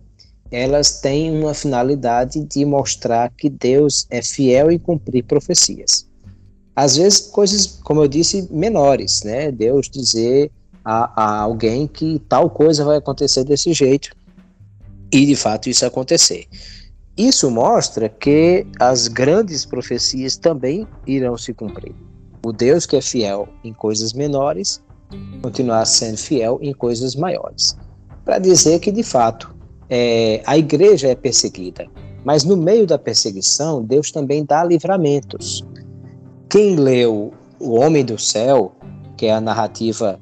elas têm uma finalidade de mostrar que Deus é fiel em cumprir profecias. Às vezes, coisas, como eu disse, menores, né? Deus dizer a, a alguém que tal coisa vai acontecer desse jeito, e de fato isso acontecer. Isso mostra que as grandes profecias também irão se cumprir. O Deus que é fiel em coisas menores continuar sendo fiel em coisas maiores. Para dizer que de fato é, a igreja é perseguida, mas no meio da perseguição Deus também dá livramentos. Quem leu O Homem do Céu, que é a narrativa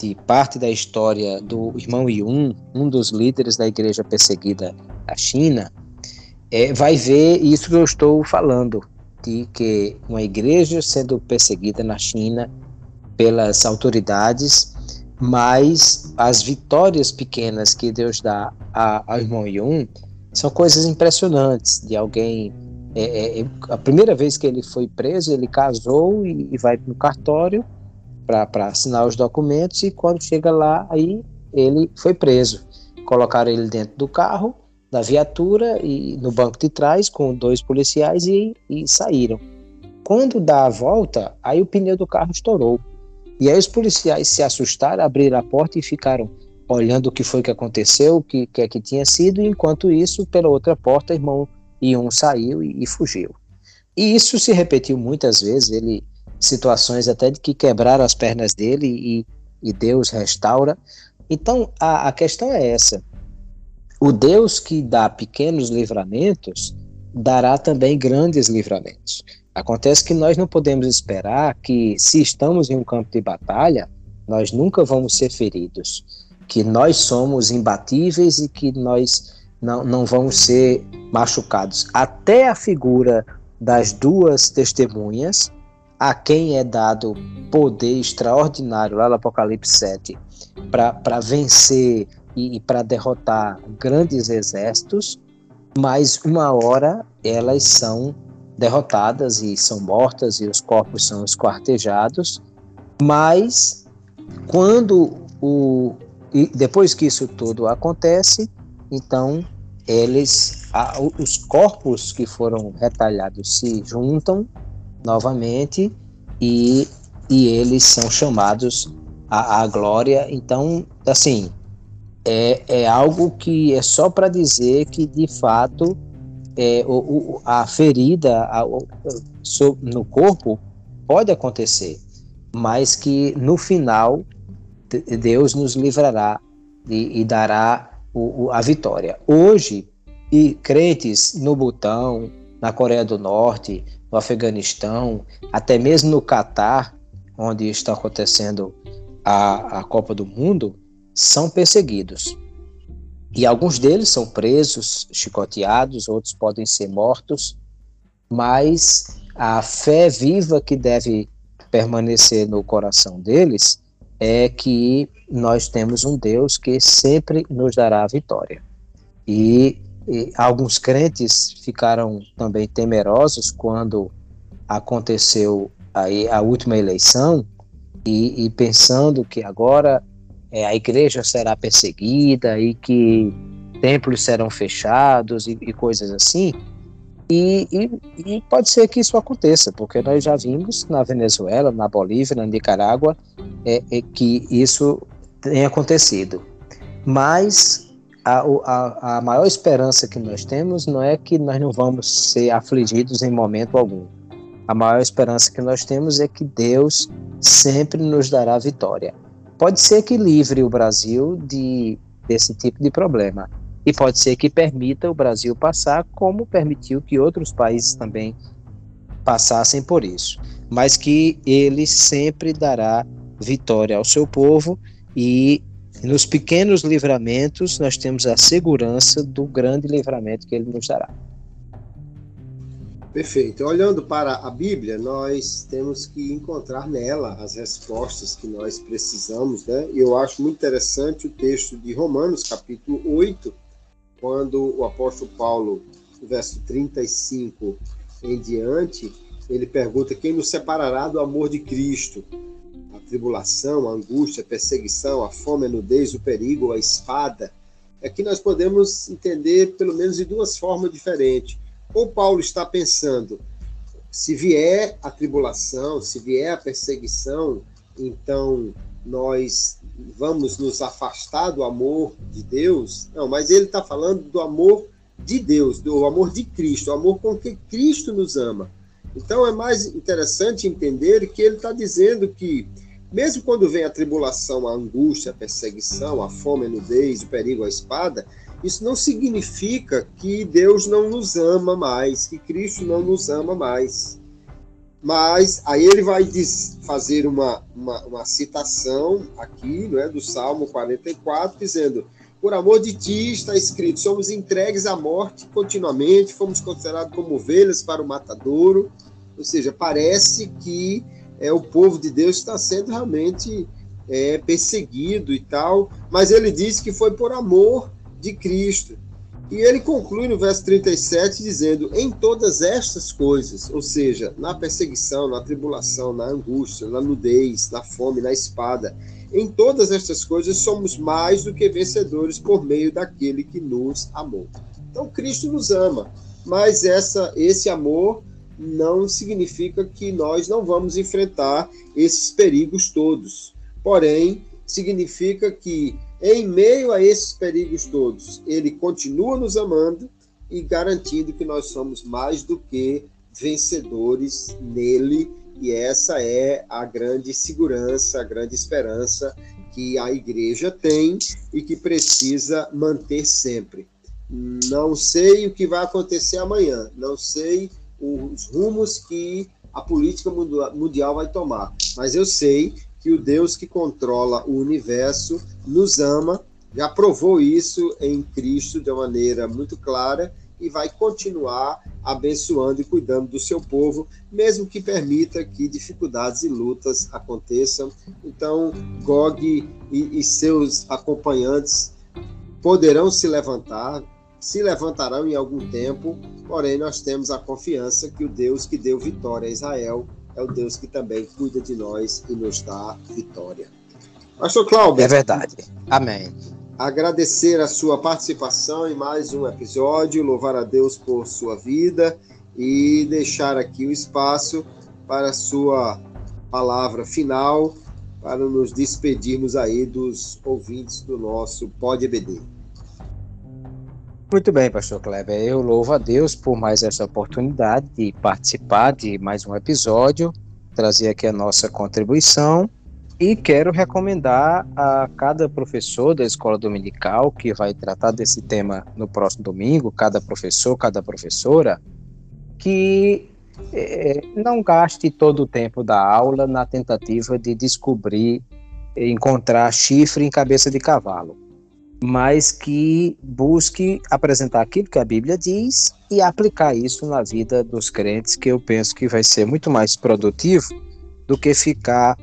de parte da história do irmão Yun, um dos líderes da igreja perseguida da China, é, vai ver isso que eu estou falando, de que uma igreja sendo perseguida na China pelas autoridades, mas as vitórias pequenas que Deus dá ao irmão Yun são coisas impressionantes de alguém. É, é, a primeira vez que ele foi preso, ele casou e, e vai no cartório para assinar os documentos e quando chega lá, aí ele foi preso. Colocaram ele dentro do carro, da viatura e no banco de trás com dois policiais e, e saíram. Quando dá a volta, aí o pneu do carro estourou. E aí os policiais se assustaram, abriram a porta e ficaram olhando o que foi que aconteceu, o que, que é que tinha sido, e enquanto isso, pela outra porta, irmão e um saiu e, e fugiu. E isso se repetiu muitas vezes, ele situações até de que quebraram as pernas dele e, e Deus restaura. Então a, a questão é essa: o Deus que dá pequenos livramentos dará também grandes livramentos. Acontece que nós não podemos esperar que, se estamos em um campo de batalha, nós nunca vamos ser feridos, que nós somos imbatíveis e que nós não, não vamos ser machucados. Até a figura das duas testemunhas, a quem é dado poder extraordinário lá no Apocalipse 7 para vencer e, e para derrotar grandes exércitos, mas uma hora elas são derrotadas e são mortas e os corpos são esquartejados, mas quando o e depois que isso tudo acontece, então eles a, os corpos que foram retalhados se juntam novamente e, e eles são chamados à, à glória. Então, assim, é, é algo que é só para dizer que, de fato, é, o, o, a ferida a, o, no corpo pode acontecer, mas que no final Deus nos livrará e, e dará a vitória. Hoje, e crentes no Butão, na Coreia do Norte, no Afeganistão, até mesmo no Catar, onde está acontecendo a, a Copa do Mundo, são perseguidos. E alguns deles são presos, chicoteados, outros podem ser mortos, mas a fé viva que deve permanecer no coração deles é que nós temos um Deus que sempre nos dará a vitória. E e alguns crentes ficaram também temerosos quando aconteceu aí a última eleição e, e pensando que agora é, a igreja será perseguida e que templos serão fechados e, e coisas assim. E, e, e, pode ser que isso aconteça, porque nós já vimos na Venezuela, na Bolívia, na Nicarágua, é, é que isso tem acontecido. Mas a, a, a maior esperança que nós temos não é que nós não vamos ser afligidos em momento algum. A maior esperança que nós temos é que Deus sempre nos dará vitória. Pode ser que livre o Brasil de desse tipo de problema e pode ser que permita o Brasil passar como permitiu que outros países também passassem por isso, mas que ele sempre dará vitória ao seu povo e e nos pequenos livramentos, nós temos a segurança do grande livramento que ele nos dará. Perfeito. Olhando para a Bíblia, nós temos que encontrar nela as respostas que nós precisamos, né? E eu acho muito interessante o texto de Romanos, capítulo 8, quando o apóstolo Paulo, no verso 35 em diante, ele pergunta: Quem nos separará do amor de Cristo? Tribulação, a angústia, a perseguição, a fome, a nudez, o perigo, a espada, é que nós podemos entender pelo menos de duas formas diferentes. Ou Paulo está pensando, se vier a tribulação, se vier a perseguição, então nós vamos nos afastar do amor de Deus. Não, mas ele está falando do amor de Deus, do amor de Cristo, o amor com que Cristo nos ama. Então é mais interessante entender que ele está dizendo que mesmo quando vem a tribulação, a angústia, a perseguição, a fome, a nudez, o perigo, a espada, isso não significa que Deus não nos ama mais, que Cristo não nos ama mais. Mas aí ele vai fazer uma, uma, uma, citação aqui não é, do Salmo 44, dizendo: Por amor de ti está escrito, somos entregues à morte continuamente, fomos considerados como ovelhas para o matadouro. Ou seja, parece que é, o povo de Deus está sendo realmente é, perseguido e tal, mas ele diz que foi por amor de Cristo. E ele conclui no verso 37 dizendo: Em todas estas coisas, ou seja, na perseguição, na tribulação, na angústia, na nudez, na fome, na espada, em todas estas coisas somos mais do que vencedores por meio daquele que nos amou. Então Cristo nos ama, mas essa, esse amor não significa que nós não vamos enfrentar esses perigos todos. Porém, significa que, em meio a esses perigos todos, ele continua nos amando e garantindo que nós somos mais do que vencedores nele e essa é a grande segurança, a grande esperança que a igreja tem e que precisa manter sempre. Não sei o que vai acontecer amanhã, não sei os rumos que a política mundial vai tomar, mas eu sei que o Deus que controla o universo nos ama, já provou isso em Cristo de uma maneira muito clara e vai continuar abençoando e cuidando do seu povo, mesmo que permita que dificuldades e lutas aconteçam. Então, Gog e, e seus acompanhantes poderão se levantar, se levantarão em algum tempo, porém nós temos a confiança que o Deus que deu vitória a Israel é o Deus que também cuida de nós e nos dá vitória. Pastor Cláudio. É verdade. Amém agradecer a sua participação em mais um episódio, louvar a Deus por sua vida e deixar aqui o espaço para a sua palavra final, para nos despedirmos aí dos ouvintes do nosso Pod EBD. Muito bem, pastor Kleber. Eu louvo a Deus por mais essa oportunidade de participar de mais um episódio, trazer aqui a nossa contribuição e quero recomendar a cada professor da escola dominical que vai tratar desse tema no próximo domingo, cada professor, cada professora, que é, não gaste todo o tempo da aula na tentativa de descobrir, encontrar chifre em cabeça de cavalo, mas que busque apresentar aquilo que a Bíblia diz e aplicar isso na vida dos crentes, que eu penso que vai ser muito mais produtivo do que ficar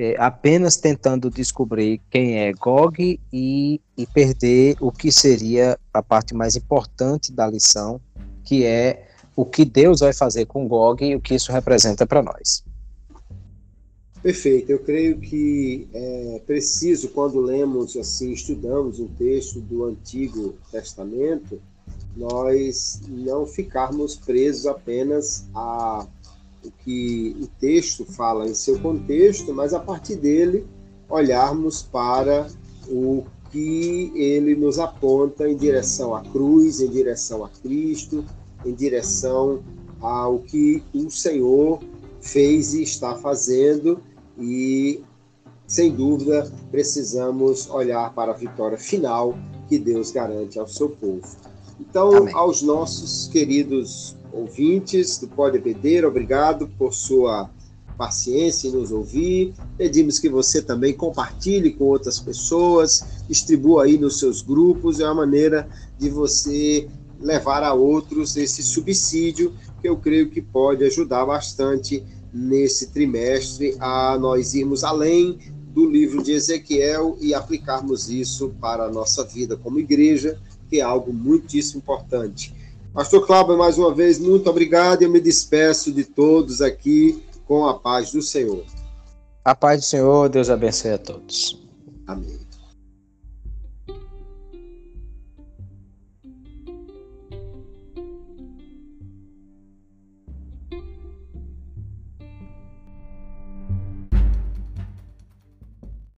é, apenas tentando descobrir quem é Gog e, e perder o que seria a parte mais importante da lição, que é o que Deus vai fazer com Gog e o que isso representa para nós. Perfeito. Eu creio que é preciso, quando lemos assim, estudamos um texto do Antigo Testamento, nós não ficarmos presos apenas a o que o texto fala em seu contexto, mas a partir dele olharmos para o que ele nos aponta em direção à cruz, em direção a Cristo, em direção ao que o Senhor fez e está fazendo e sem dúvida precisamos olhar para a vitória final que Deus garante ao seu povo. Então, Amém. aos nossos queridos ouvintes do Pode Beber, obrigado por sua paciência em nos ouvir. Pedimos que você também compartilhe com outras pessoas, distribua aí nos seus grupos, é uma maneira de você levar a outros esse subsídio que eu creio que pode ajudar bastante nesse trimestre a nós irmos além do livro de Ezequiel e aplicarmos isso para a nossa vida como igreja, que é algo muitíssimo importante. Pastor Cláudio, mais uma vez, muito obrigado. Eu me despeço de todos aqui com a paz do Senhor. A paz do Senhor, Deus abençoe a todos. Amém.